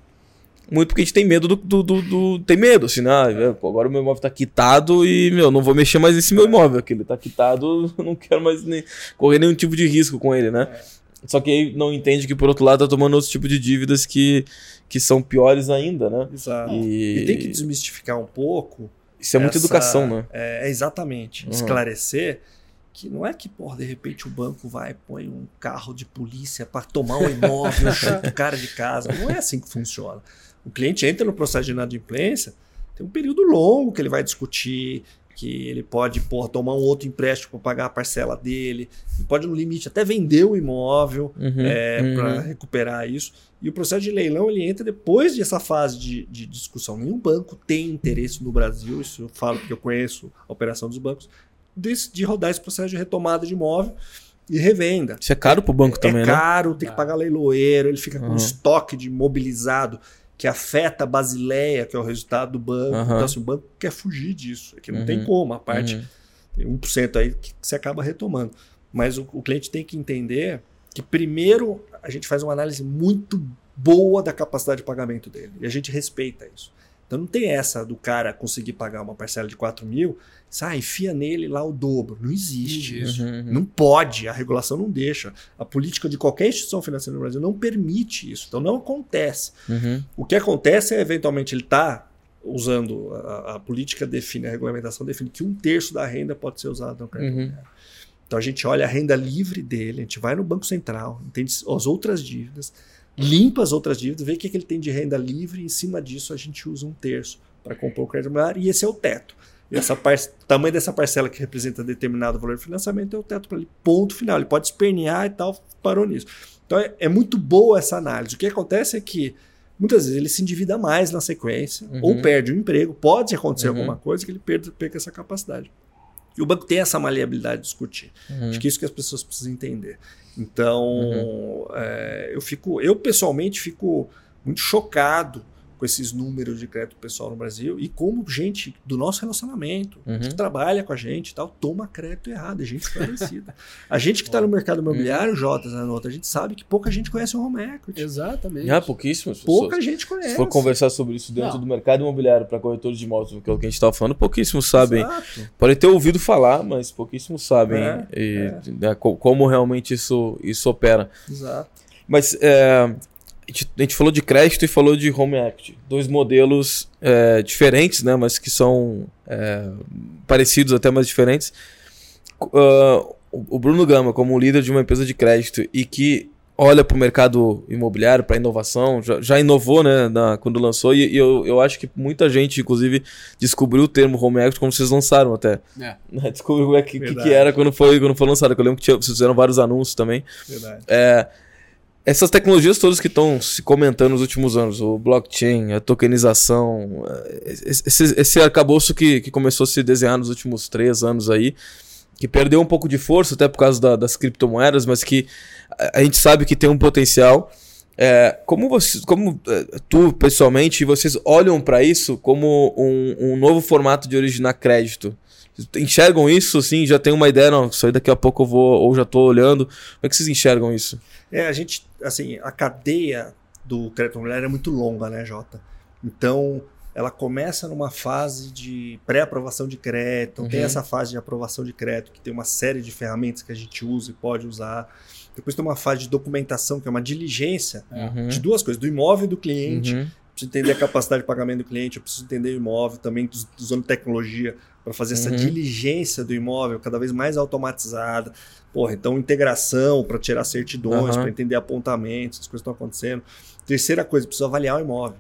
muito porque a gente tem medo do. do, do, do tem medo, assim, né? Ah, agora o meu imóvel tá quitado e, meu, não vou mexer mais nesse meu imóvel. Aqui ele tá quitado, eu não quero mais nem, correr nenhum tipo de risco com ele, né? Só que aí não entende que, por outro lado, tá tomando outro tipo de dívidas que, que são piores ainda, né? Exato. E, e tem que desmistificar um pouco. Isso é muita educação, né? É, exatamente. Uhum. Esclarecer que não é que, por de repente o banco vai põe um carro de polícia para tomar um imóvel, chuta o cara de casa. Não é assim que funciona. O cliente entra no processo de inadimplência, tem um período longo que ele vai discutir, que ele pode por, tomar um outro empréstimo para pagar a parcela dele, ele pode, no limite, até vender o imóvel uhum, é, uhum. para recuperar isso. E o processo de leilão ele entra depois dessa fase de, de, discussão. Nenhum banco tem interesse no Brasil, isso eu falo porque eu conheço a operação dos bancos, de, de rodar esse processo de retomada de imóvel e revenda. Isso é caro para o banco também, é né? É caro, tem que pagar leiloeiro, ele fica com uhum. estoque de mobilizado que afeta a basileia, que é o resultado do banco. Uhum. Então, assim, o banco quer fugir disso. É que não uhum. tem como. A parte uhum. tem 1% aí que você acaba retomando. Mas o, o cliente tem que entender que, primeiro, a gente faz uma análise muito boa da capacidade de pagamento dele. E a gente respeita isso. Então não tem essa do cara conseguir pagar uma parcela de 4 mil, sai, enfia nele lá o dobro. Não existe uhum, isso. Uhum. Não pode, a regulação não deixa. A política de qualquer instituição financeira no Brasil não permite isso. Então não acontece. Uhum. O que acontece é, eventualmente, ele está usando, a, a, política define, a regulamentação define que um terço da renda pode ser usado no cartão uhum. Então a gente olha a renda livre dele, a gente vai no Banco Central, entende as outras dívidas limpa as outras dívidas, vê o que, que ele tem de renda livre e em cima disso a gente usa um terço para compor o crédito imobiliário e esse é o teto. Essa o tamanho dessa parcela que representa determinado valor de financiamento é o teto para ele. Ponto final. Ele pode espernear e tal, parou nisso. Então é, é, muito boa essa análise. O que acontece é que muitas vezes ele se endivida mais na sequência uhum. ou perde o emprego. Pode acontecer uhum. alguma coisa que ele perca, perca essa capacidade. E o banco tem essa maleabilidade de discutir. Uhum. Acho que é isso que as pessoas precisam entender. Então, uhum. é, eu fico, eu pessoalmente fico muito chocado com esses números de crédito pessoal no Brasil e como gente do nosso relacionamento, uhum. que trabalha com a gente e tal, toma crédito errado, é gente esclarecida. a gente que está no mercado imobiliário, uhum. Jota, a gente sabe que pouca gente conhece o home equity. Exatamente. Ah, pouquíssimos. Pouca gente conhece. Se for conversar sobre isso dentro Não. do mercado imobiliário para corretores de imóveis, que é o que a gente estava falando, pouquíssimos sabem. Exato. Podem ter ouvido falar, mas pouquíssimos sabem é, e, é. Né, como realmente isso, isso opera. Exato. Mas é, a gente falou de crédito e falou de home equity. Dois modelos é, diferentes, né? Mas que são é, parecidos até, mais diferentes. Uh, o Bruno Gama, como líder de uma empresa de crédito e que olha para o mercado imobiliário, para inovação, já, já, inovou né, na, quando lançou, e, e, eu, eu acho que muita gente, inclusive, descobriu o termo home equity quando vocês lançaram até. É. Descobriu o que, que, que, era quando foi, quando foi lançado, eu lembro que tinha, vocês fizeram vários anúncios também. Verdade. É, essas tecnologias todas que estão se comentando nos últimos anos, o blockchain, a tokenização, esse, esse arcabouço que, que começou a se desenhar nos últimos três anos aí, que perdeu um pouco de força até por causa da, das criptomoedas, mas que a, gente sabe que tem um potencial. É, como você, como é, tu pessoalmente, vocês olham para isso como um, um novo formato de originar crédito? Enxergam isso, assim, já tem uma ideia, não, isso aí daqui a pouco eu vou, ou já estou olhando. Como é que vocês enxergam isso? É, a gente, assim, a cadeia do crédito imobiliário é muito longa, né, Jota? Então, ela começa numa fase de pré-aprovação de crédito, uhum. tem essa fase de aprovação de crédito, que tem uma série de ferramentas que a gente usa e pode usar. Depois tem uma fase de documentação, que é uma diligência uhum. de duas coisas, do imóvel e do cliente. Uhum. Preciso entender a capacidade de pagamento do cliente, eu preciso entender o imóvel, também usando tecnologia para fazer essa uhum. diligência do imóvel cada vez mais automatizada. Porra, então integração para tirar certidões, uhum. para entender apontamentos, as coisas estão acontecendo. Terceira coisa, precisa avaliar o imóvel.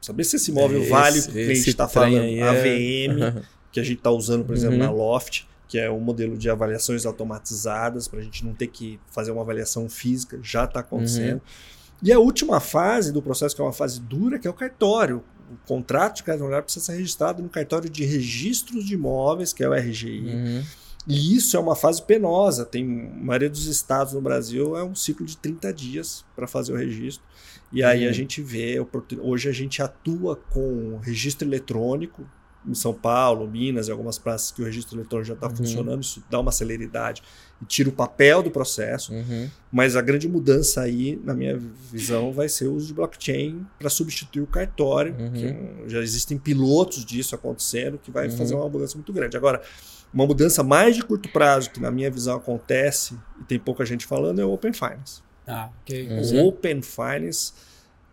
Saber se esse imóvel esse, vale o que o cliente está falando. É... AVM, que a gente está usando, por exemplo, uhum. na Loft, que é um modelo de avaliações automatizadas, para a gente não ter que fazer uma avaliação física, já está acontecendo. Uhum. E a última fase do processo, que é uma fase dura, que é o cartório. contrato de crédito imobiliário precisa ser registrado no cartório de registros de imóveis, que é o RGI. Uhum. E isso é uma fase penosa. Tem a maioria dos estados no Brasil é um ciclo de 30 dias para fazer o registro. E aí a uhum. gente vê, hoje a gente atua com registro eletrônico, em São Paulo, Minas e algumas praças que o registro eletrônico já está uhum. funcionando, isso dá uma celeridade e tira o papel do processo. Uhum. Mas a grande mudança aí, na minha visão, vai ser o uso de blockchain para substituir o cartório. Uhum. já existem pilotos disso acontecendo, que vai fazer uhum. uma mudança muito grande. Agora, uma mudança mais de curto prazo, que na minha visão acontece, e tem pouca gente falando, é o Open Finance. Ah, okay. O Open Finance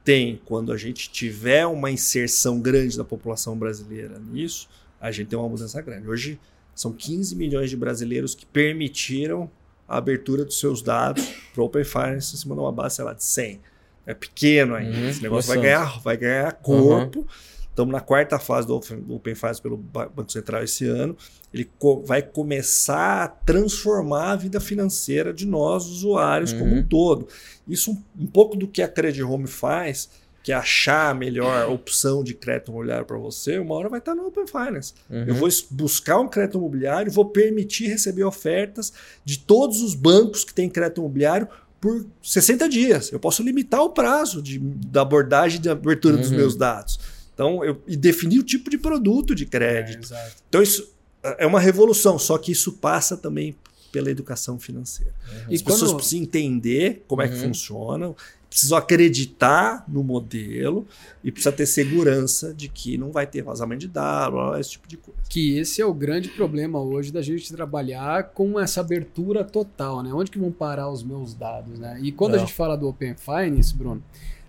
tem, quando a gente tiver uma inserção grande da população brasileira nisso, a gente tem uma mudança grande. Hoje são 15 milhões de brasileiros que permitiram a abertura dos seus dados para o Open Finance em cima de uma base, sei lá, de 100. É pequeno ainda. Uhum, Esse negócio vai ganhar, vai ganhar corpo. Uhum. Estamos na quarta fase do Open Finance pelo Banco Central esse ano. Ele co vai começar a transformar a vida financeira de nós, usuários, uhum. como um todo. Isso um, um pouco do que a Credit Home faz, que é achar a melhor opção de crédito imobiliário para você, uma hora vai estar no Open Finance. Uhum. Eu vou buscar um crédito imobiliário, vou permitir receber ofertas de todos os bancos que têm crédito imobiliário por 60 dias. Eu posso limitar o prazo de, da abordagem de abertura uhum. dos meus dados. Então, eu, e definir o tipo de produto de crédito. É, então, isso é uma revolução, só que isso passa também pela educação financeira. Uhum. As pessoas quando... precisam entender como uhum. é que uhum. funciona, precisam acreditar no modelo e precisa ter segurança de que não vai ter vazamento de dados, esse tipo de coisa. Que esse é o grande problema hoje da gente trabalhar com essa abertura total, né? Onde que vão parar os meus dados, né? E quando não. a gente fala do Open Finance, Bruno,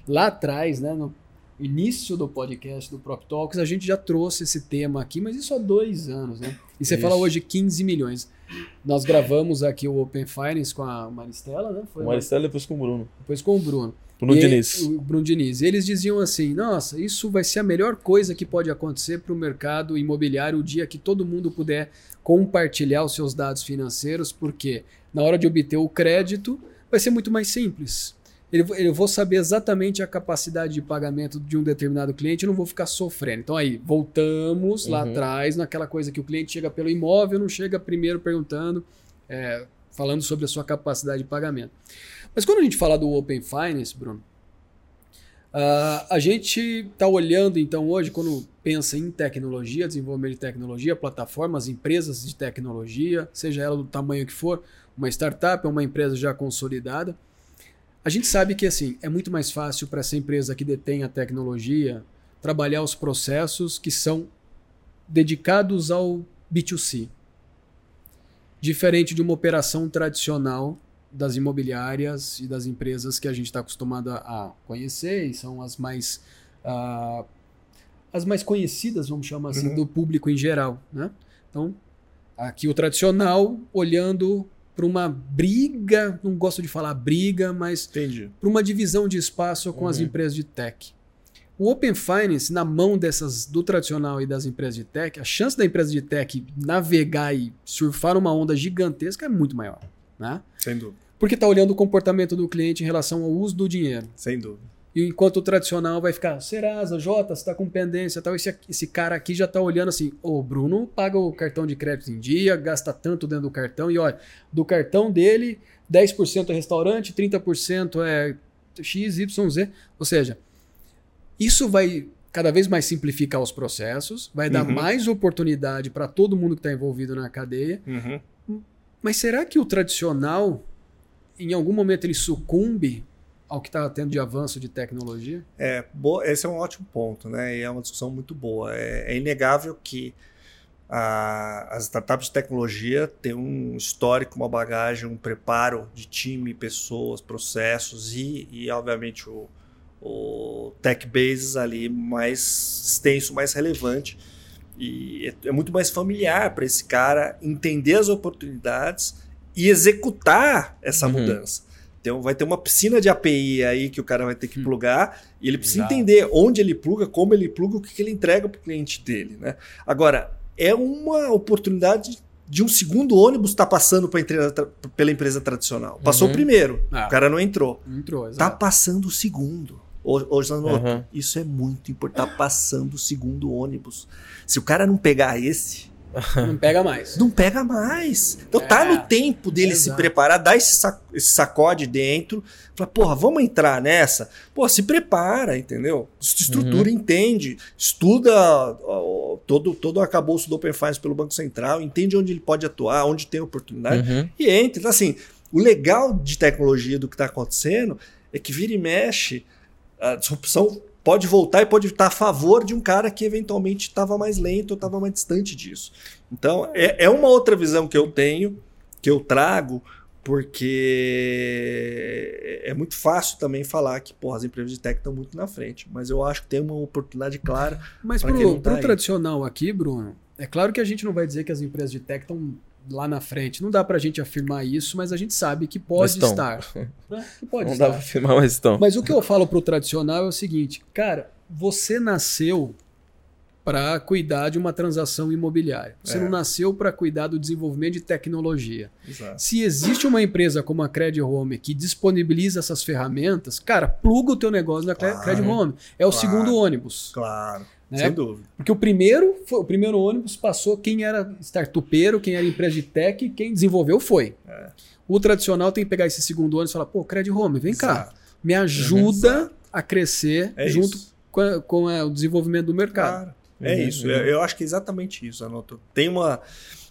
lá atrás, né, no início do podcast do Prop Talks, a gente já trouxe esse tema aqui, mas isso há dois anos, né? E você isso. fala hoje 15 milhões. Nós gravamos aqui o Open Finance com a Maristela, né? Foi Maristela depois com o Bruno. Depois com o Bruno. Bruno e Diniz. O Bruno Diniz. E eles diziam assim: nossa, isso vai ser a melhor coisa que pode acontecer para o mercado imobiliário o dia que todo mundo puder compartilhar os seus dados financeiros, porque na hora de obter o crédito vai ser muito mais simples ele, eu vou saber exatamente a capacidade de pagamento de um determinado cliente, eu não vou ficar sofrendo. Então aí, voltamos uhum. lá atrás naquela coisa que o cliente chega pelo imóvel, não chega primeiro perguntando, é, falando sobre a sua capacidade de pagamento. Mas quando a gente fala do Open Finance, Bruno, uh, a gente está olhando então hoje, quando pensa em tecnologia, desenvolvimento de tecnologia, plataformas, empresas de tecnologia, seja ela do tamanho que for, uma startup ou uma empresa já consolidada, a gente sabe que assim é muito mais fácil para essa empresa que detém a tecnologia trabalhar os processos que são dedicados ao B2C. Diferente de uma operação tradicional das imobiliárias e das empresas que a gente está acostumado a conhecer e são as mais uh, as mais conhecidas, vamos chamar assim, uhum. do público em geral. Né? Então, aqui o tradicional olhando para uma briga, não gosto de falar briga, mas para uma divisão de espaço com uhum. as empresas de tech. O Open Finance, na mão dessas do tradicional e das empresas de tech, a chance da empresa de tech navegar e surfar uma onda gigantesca é muito maior. Né? Sem dúvida. Porque está olhando o comportamento do cliente em relação ao uso do dinheiro. Sem dúvida. E enquanto o tradicional vai ficar, Serasa, Jota, você tá com pendência tal. Esse, esse cara aqui já tá olhando assim, o oh, Bruno paga o cartão de crédito em dia, gasta tanto dentro do cartão, e olha, do cartão dele, 10% é restaurante, 30% é X, Y, Z. Ou seja, isso vai cada vez mais simplificar os processos, vai dar uhum. mais oportunidade para todo mundo que está envolvido na cadeia. Uhum. Mas será que o tradicional, em algum momento, ele sucumbe ao que está tendo de avanço de tecnologia? É, esse é um ótimo ponto, né? E é uma discussão muito boa. É, é inegável que a, as startups de tecnologia têm um histórico, uma bagagem, um preparo de time, pessoas, processos e, e obviamente, o, o tech bases ali mais extenso, mais relevante. E é, é muito mais familiar para esse cara entender as oportunidades e executar essa uhum. mudança. Então vai ter uma piscina de API aí que o cara vai ter que hum. plugar e ele precisa Exato. entender onde ele pluga, como ele pluga, o que, que ele entrega para o cliente dele. Né? Agora, é uma oportunidade de um segundo ônibus estar tá passando empresa, pela empresa tradicional. Passou uhum. o primeiro, ah. o cara não entrou. Entrou, exato. Tá passando o segundo. Hoje, uhum. isso é muito importante. Tá passando o segundo ônibus. Se o cara não pegar esse, não pega mais. Não pega mais. Então tá é, tá no tempo dele exato. se preparar, dar esse, sac esse sacode dentro. Fala, porra, vamos entrar nessa? Pô, se prepara, entendeu? Estrutura, uhum. entende. Estuda ó, todo, todo o arcabouço do Open Finance pelo Banco Central, entende onde ele pode atuar, onde tem oportunidade uhum. e entra. Então, assim, o legal de tecnologia do que está acontecendo é que vira e mexe, a disrupção pode voltar e pode estar a favor de um cara que eventualmente estava mais lento ou estava mais distante disso. Então, é, é uma outra visão que eu tenho, que eu trago, porque é muito fácil também falar que porra, as empresas de tech estão muito na frente, mas eu acho que tem uma oportunidade clara. Mas para o tá tradicional aqui, Bruno, é claro que a gente não vai dizer que as empresas de tech estão lá na frente. Não dá para a gente afirmar isso, mas a gente sabe que pode estar. Né? Que pode não estar. dá para afirmar, mas estão. Mas o que eu falo para o tradicional é o seguinte, cara, você nasceu para cuidar de uma transação imobiliária. Você é. não nasceu para cuidar do desenvolvimento de tecnologia. Exato. Se existe uma empresa como a Credit Home que disponibiliza essas ferramentas, cara, pluga o teu negócio na claro. Credit Home. É o claro. segundo ônibus. Claro. Né? Sem dúvida. Porque o primeiro, foi, o primeiro ônibus passou quem era startupeiro, quem era empresa de tech, quem desenvolveu foi. É. O tradicional tem que pegar esse segundo ônibus e falar, pô, Credit Home, vem Exato. cá, me ajuda a crescer é junto isso. com, a, com a, o desenvolvimento do mercado. Claro. É uhum, isso, uhum. Eu, eu, acho que é exatamente isso, Anoto. Tem uma,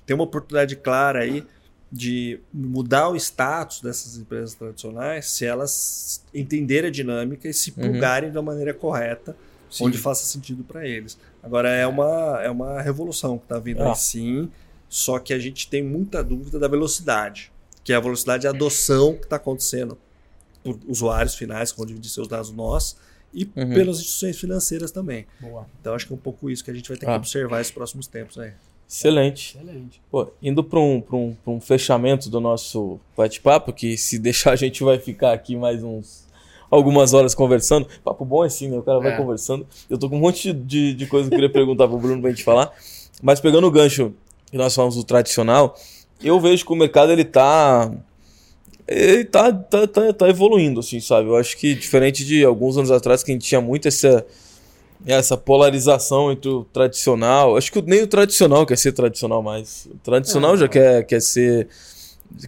tem uma oportunidade clara aí de mudar o status dessas empresas tradicionais se elas entenderem a dinâmica e se plugarem uhum. da maneira correta Sim. onde faça sentido para eles. Agora é uma, é uma revolução que está vindo ah. aí sim, só que a gente tem muita dúvida da velocidade, que é a velocidade de adoção que está acontecendo por usuários finais que vão dividir seus dados nós e uhum. pelas instituições financeiras também. Boa. Então acho que é um pouco isso que a gente vai ter que ah. observar esses próximos tempos aí. Excelente. Excelente. Pô, indo para um, um, um fechamento do nosso bate-papo, que se deixar a gente vai ficar aqui mais uns algumas horas conversando. Papo bom é assim, né? O cara vai é. conversando. Eu tô com um monte de, de coisa que eu queria perguntar pro Bruno pra gente falar. Mas pegando o gancho que nós falamos do tradicional, eu vejo que o mercado ele tá. Tá, tá, tá, tá evoluindo, assim, sabe? Eu acho que diferente de alguns anos atrás, que a gente tinha muito essa, essa polarização entre o tradicional. Acho que nem o tradicional quer ser tradicional mais. O tradicional é, já quer, quer ser.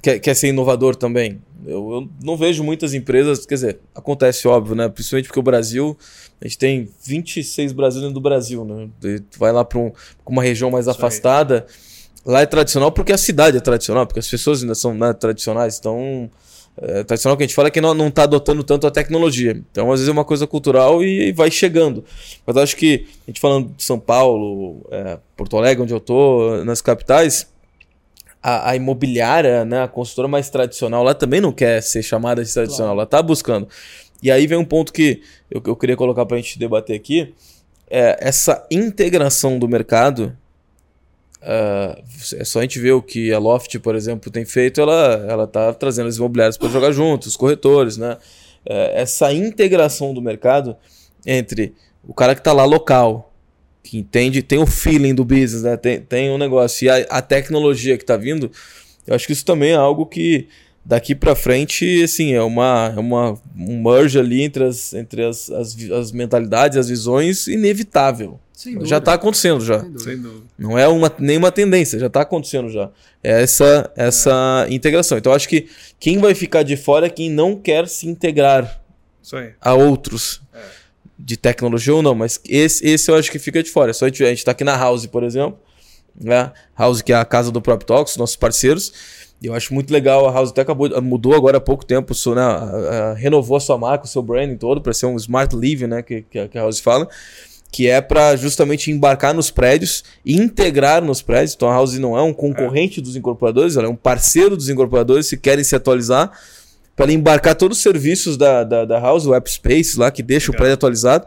Quer, quer ser inovador também. Eu, eu, não vejo muitas empresas, quer dizer, acontece óbvio, né? Principalmente porque o Brasil, a gente tem 26 brasileiros do Brasil, né? Tu vai lá para um, uma região mais Isso afastada, aí. Lá é tradicional porque a cidade é tradicional, porque as pessoas ainda são né, tradicionais, então é, tradicional que a gente fala é que não, não tá adotando tanto a tecnologia. Então, às vezes é uma coisa cultural e, e vai chegando. Mas acho que, a gente falando de São Paulo, é, Porto Alegre, onde eu tô, nas capitais, a, a, imobiliária, né, a consultora mais tradicional, ela também não quer ser chamada de tradicional, claro. ela está buscando. E aí vem um ponto que eu, eu queria colocar para a gente debater aqui, é essa integração do mercado. Uh, é só a gente ver o que a Loft, por exemplo, tem feito, ela ela está trazendo as imobiliárias para jogar juntos, os corretores, né? É, essa integração do mercado entre o cara que está lá local, que entende, tem o feeling do business, né? Tem, tem um negócio. E a, a tecnologia que está vindo, eu acho que isso também é algo que daqui para frente, assim, é uma, é uma um merge ali entre as, entre as, as, as mentalidades, as visões, inevitável. Já está acontecendo já. Sem dúvida. Não é uma, nenhuma tendência, já está acontecendo já. É essa, essa é. integração. Então, acho que quem vai ficar de fora é quem não quer se integrar a outros. É de tecnologia ou não, mas esse, esse eu acho que fica de fora. É só a gente, a gente tá aqui na House, por exemplo, né? House que é a casa do Prop Talks, nossos parceiros. E eu acho muito legal, a House até acabou, mudou agora há pouco tempo, né? A, a, renovou a sua marca, o seu branding todo, para ser um smart living, né? Que, que, a House fala. Que é para justamente embarcar nos prédios e integrar nos prédios. Então a House não é um concorrente é. dos incorporadores, ela é um parceiro dos incorporadores se querem se atualizar para embarcar todos os serviços da, da, da House, o App Space lá, que deixa Legal. o prédio atualizado.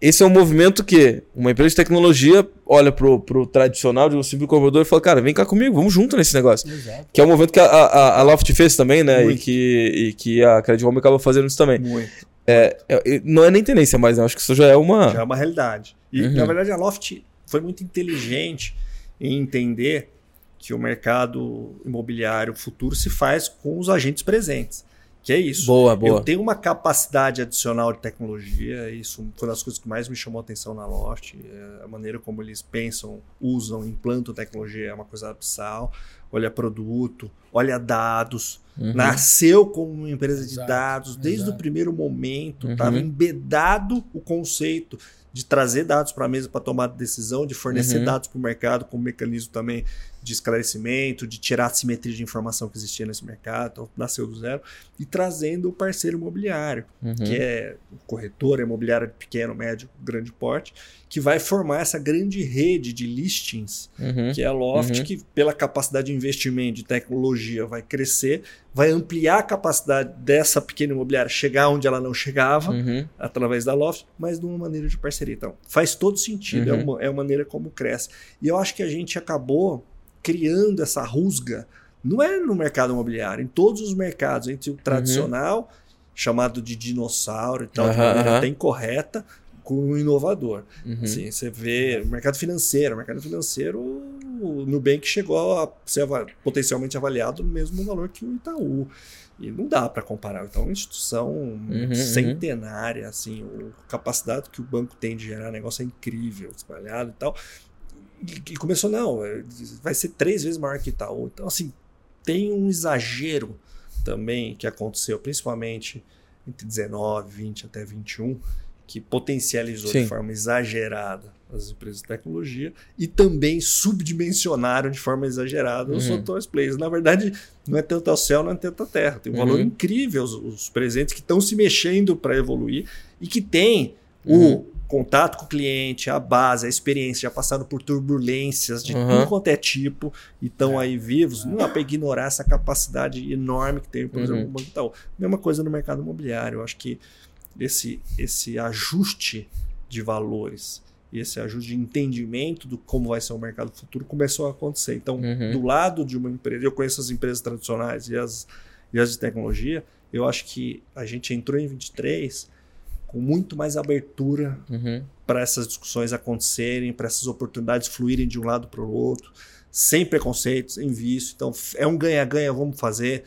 Esse é um movimento que uma empresa de tecnologia olha pro, pro tradicional de um simples comprador e fala, cara, vem cá comigo, vamos junto nesse negócio. Exato. Que é um movimento que a, a, a Loft fez também, né? E que, e que a Credit Home acaba fazendo isso também. Muito. É, é, não é nem tendência mais, né? Acho que isso já é uma. Já é uma realidade. E, uhum. na verdade, a Loft foi muito inteligente em entender que o mercado imobiliário futuro se faz com os agentes presentes Que é isso. Boa, boa. Eu tenho uma capacidade adicional de tecnologia, isso foi uma das coisas que mais me chamou a atenção na Loft. É a maneira como eles pensam, usam, implantam tecnologia é uma coisa abissal. Olha produto, olha dados. Uhum. Nasceu como uma empresa de exato, dados desde exato. o primeiro momento, estava uhum. embedado o conceito de trazer dados para a mesa para tomar decisão, de fornecer uhum. dados para o mercado como mecanismo também de esclarecimento, de tirar a simetria de informação que existia nesse mercado, então nasceu do zero, e trazendo o parceiro imobiliário, uhum. que é o corretor imobiliário de pequeno, médio, grande porte, que vai formar essa grande rede de listings, uhum. que é a Loft, uhum. que pela capacidade de investimento de tecnologia vai crescer, vai ampliar a capacidade dessa pequena imobiliária chegar onde ela não chegava, uhum. através da Loft, mas de uma maneira de parceria. Então, faz todo sentido, é, uhum. uma, é a maneira como cresce. E eu acho que a gente acabou criando essa rusga. Não é no mercado imobiliário, em todos os mercados, entre o tradicional, chamado de dinossauro e tal, de maneira até incorreta, com o inovador. Uhum. Assim, você vê o mercado financeiro, o mercado financeiro, o Nubank chegou a ser potencialmente avaliado no mesmo valor que o Itaú. E não dá para comparar. Então, é uma instituição uhum, centenária, assim, a capacidade que o banco tem de gerar negócio é incrível, espalhado e tal. E, e começou, não, é, vai ser três vezes maior que Itaú. Então, assim, tem um exagero também que aconteceu, principalmente entre 19, 20 até 21, que potencializou Sim. de forma exagerada as empresas de tecnologia e também subdimensionaram de forma exagerada uhum. os outros players. Na verdade, não é tanto ao céu, não é tanto à terra. Tem um uhum. valor incrível os, os presentes que estão se mexendo para evoluir e que tem uhum. o contato com o cliente, a base, a experiência, já passaram por turbulências de uhum. tudo quanto é tipo e estão aí vivos, não dá para ignorar essa capacidade enorme que tem, por uhum. exemplo, o Banco Itaú. Mesma coisa no mercado imobiliário. Eu acho que esse, esse ajuste de valores e esse ajuste de entendimento do como vai ser o mercado futuro começou a acontecer. Então, uhum. do lado de uma empresa, eu conheço as empresas tradicionais e as, e as de tecnologia, eu acho que a gente entrou em 23 com muito mais abertura uhum. para essas discussões acontecerem, para essas oportunidades fluírem de um lado para o outro, sem preconceitos, sem vício. Então, é um ganha-ganha, vamos fazer.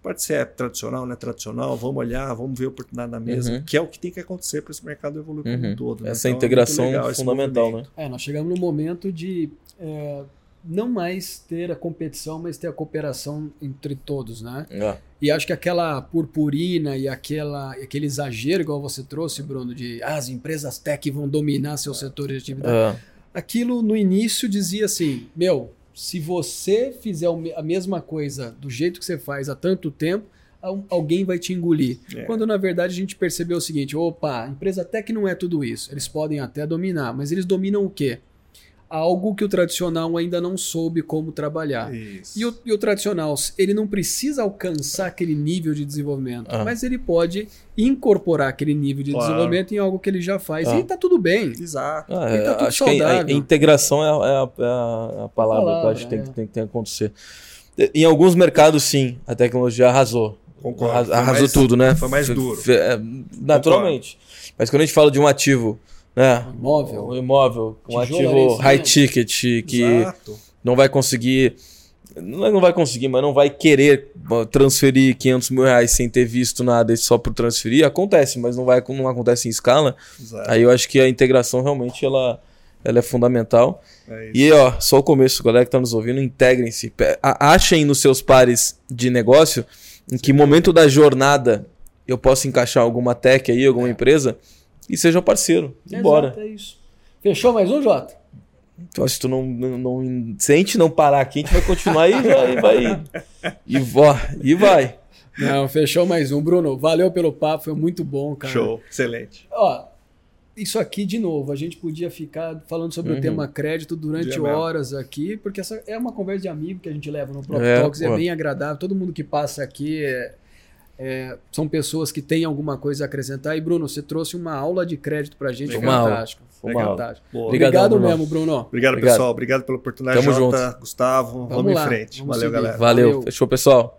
Pode ser tradicional, não é tradicional, vamos olhar, vamos ver a oportunidade na mesa, uhum. que é o que tem que acontecer para esse mercado evoluir como um uhum. todo. Né? Essa então, integração é fundamental, né? É, nós chegamos no momento de é, não mais ter a competição, mas ter a cooperação entre todos, né? É. E acho que aquela purpurina e aquela, aquele exagero, igual você trouxe, Bruno, de ah, as empresas tech vão dominar seu setor de atividade. É. Aquilo no início dizia assim: meu, se você fizer a mesma coisa do jeito que você faz há tanto tempo, alguém vai te engolir. É. Quando na verdade a gente percebeu o seguinte: opa, empresa tech não é tudo isso. Eles podem até dominar, mas eles dominam o quê? Algo que o tradicional ainda não soube como trabalhar. E o, e o, tradicional, ele não precisa alcançar aquele nível de desenvolvimento, ah. mas ele pode incorporar aquele nível de claro. desenvolvimento em algo que ele já faz. Ah. E tá tudo bem. Exato. Ah, é, tá tudo acho saudável. que a, a, integração é a, é a, é a palavra, palavra, que eu acho que tem, é. tem, tem que acontecer. Em alguns mercados, sim, a tecnologia arrasou. Concordo. Arrasou mais, tudo, né? Foi mais duro. É, naturalmente. Concordo. Mas quando a gente fala de um ativo né? Um imóvel. Um imóvel, um ativo high ticket que Exato. não vai conseguir. Não vai conseguir, mas não vai querer transferir 500 mil reais sem ter visto nada só por transferir. Acontece, mas não, vai, não acontece em escala. Exato. Aí eu acho que a integração realmente ela, ela é fundamental. É e ó, só o começo, galera que está nos ouvindo, integrem-se. Achem nos seus pares de negócio em que momento da jornada eu posso encaixar alguma tech aí, alguma é. empresa e seja parceiro. Bora. Exato, é isso. Fechou mais um, Jota? Então, se tu não, não, não, se a gente não parar aqui, a gente vai continuar e vai. vai e, vai, e vai. Não, fechou mais um. Bruno, valeu pelo papo, foi muito bom, cara. Show, excelente. Ó, isso aqui, de novo, a gente podia ficar falando sobre uhum. o tema crédito durante horas aqui, porque essa é uma conversa de amigo que a gente leva no Prop é, Talks, é bem agradável. Todo mundo que passa aqui é, é, são pessoas que têm alguma coisa a acrescentar. E, Bruno, você trouxe uma aula de crédito para a gente. Legal. Fantástico. Foi fantástico. Obrigado Bruno. mesmo, Bruno. Obrigado, Obrigado, pessoal. Obrigado pela oportunidade. Tamo Jota, junto. Gustavo. Vamos, vamos em frente. Vamos Valeu, seguir. galera. Valeu. Valeu. Fechou, pessoal.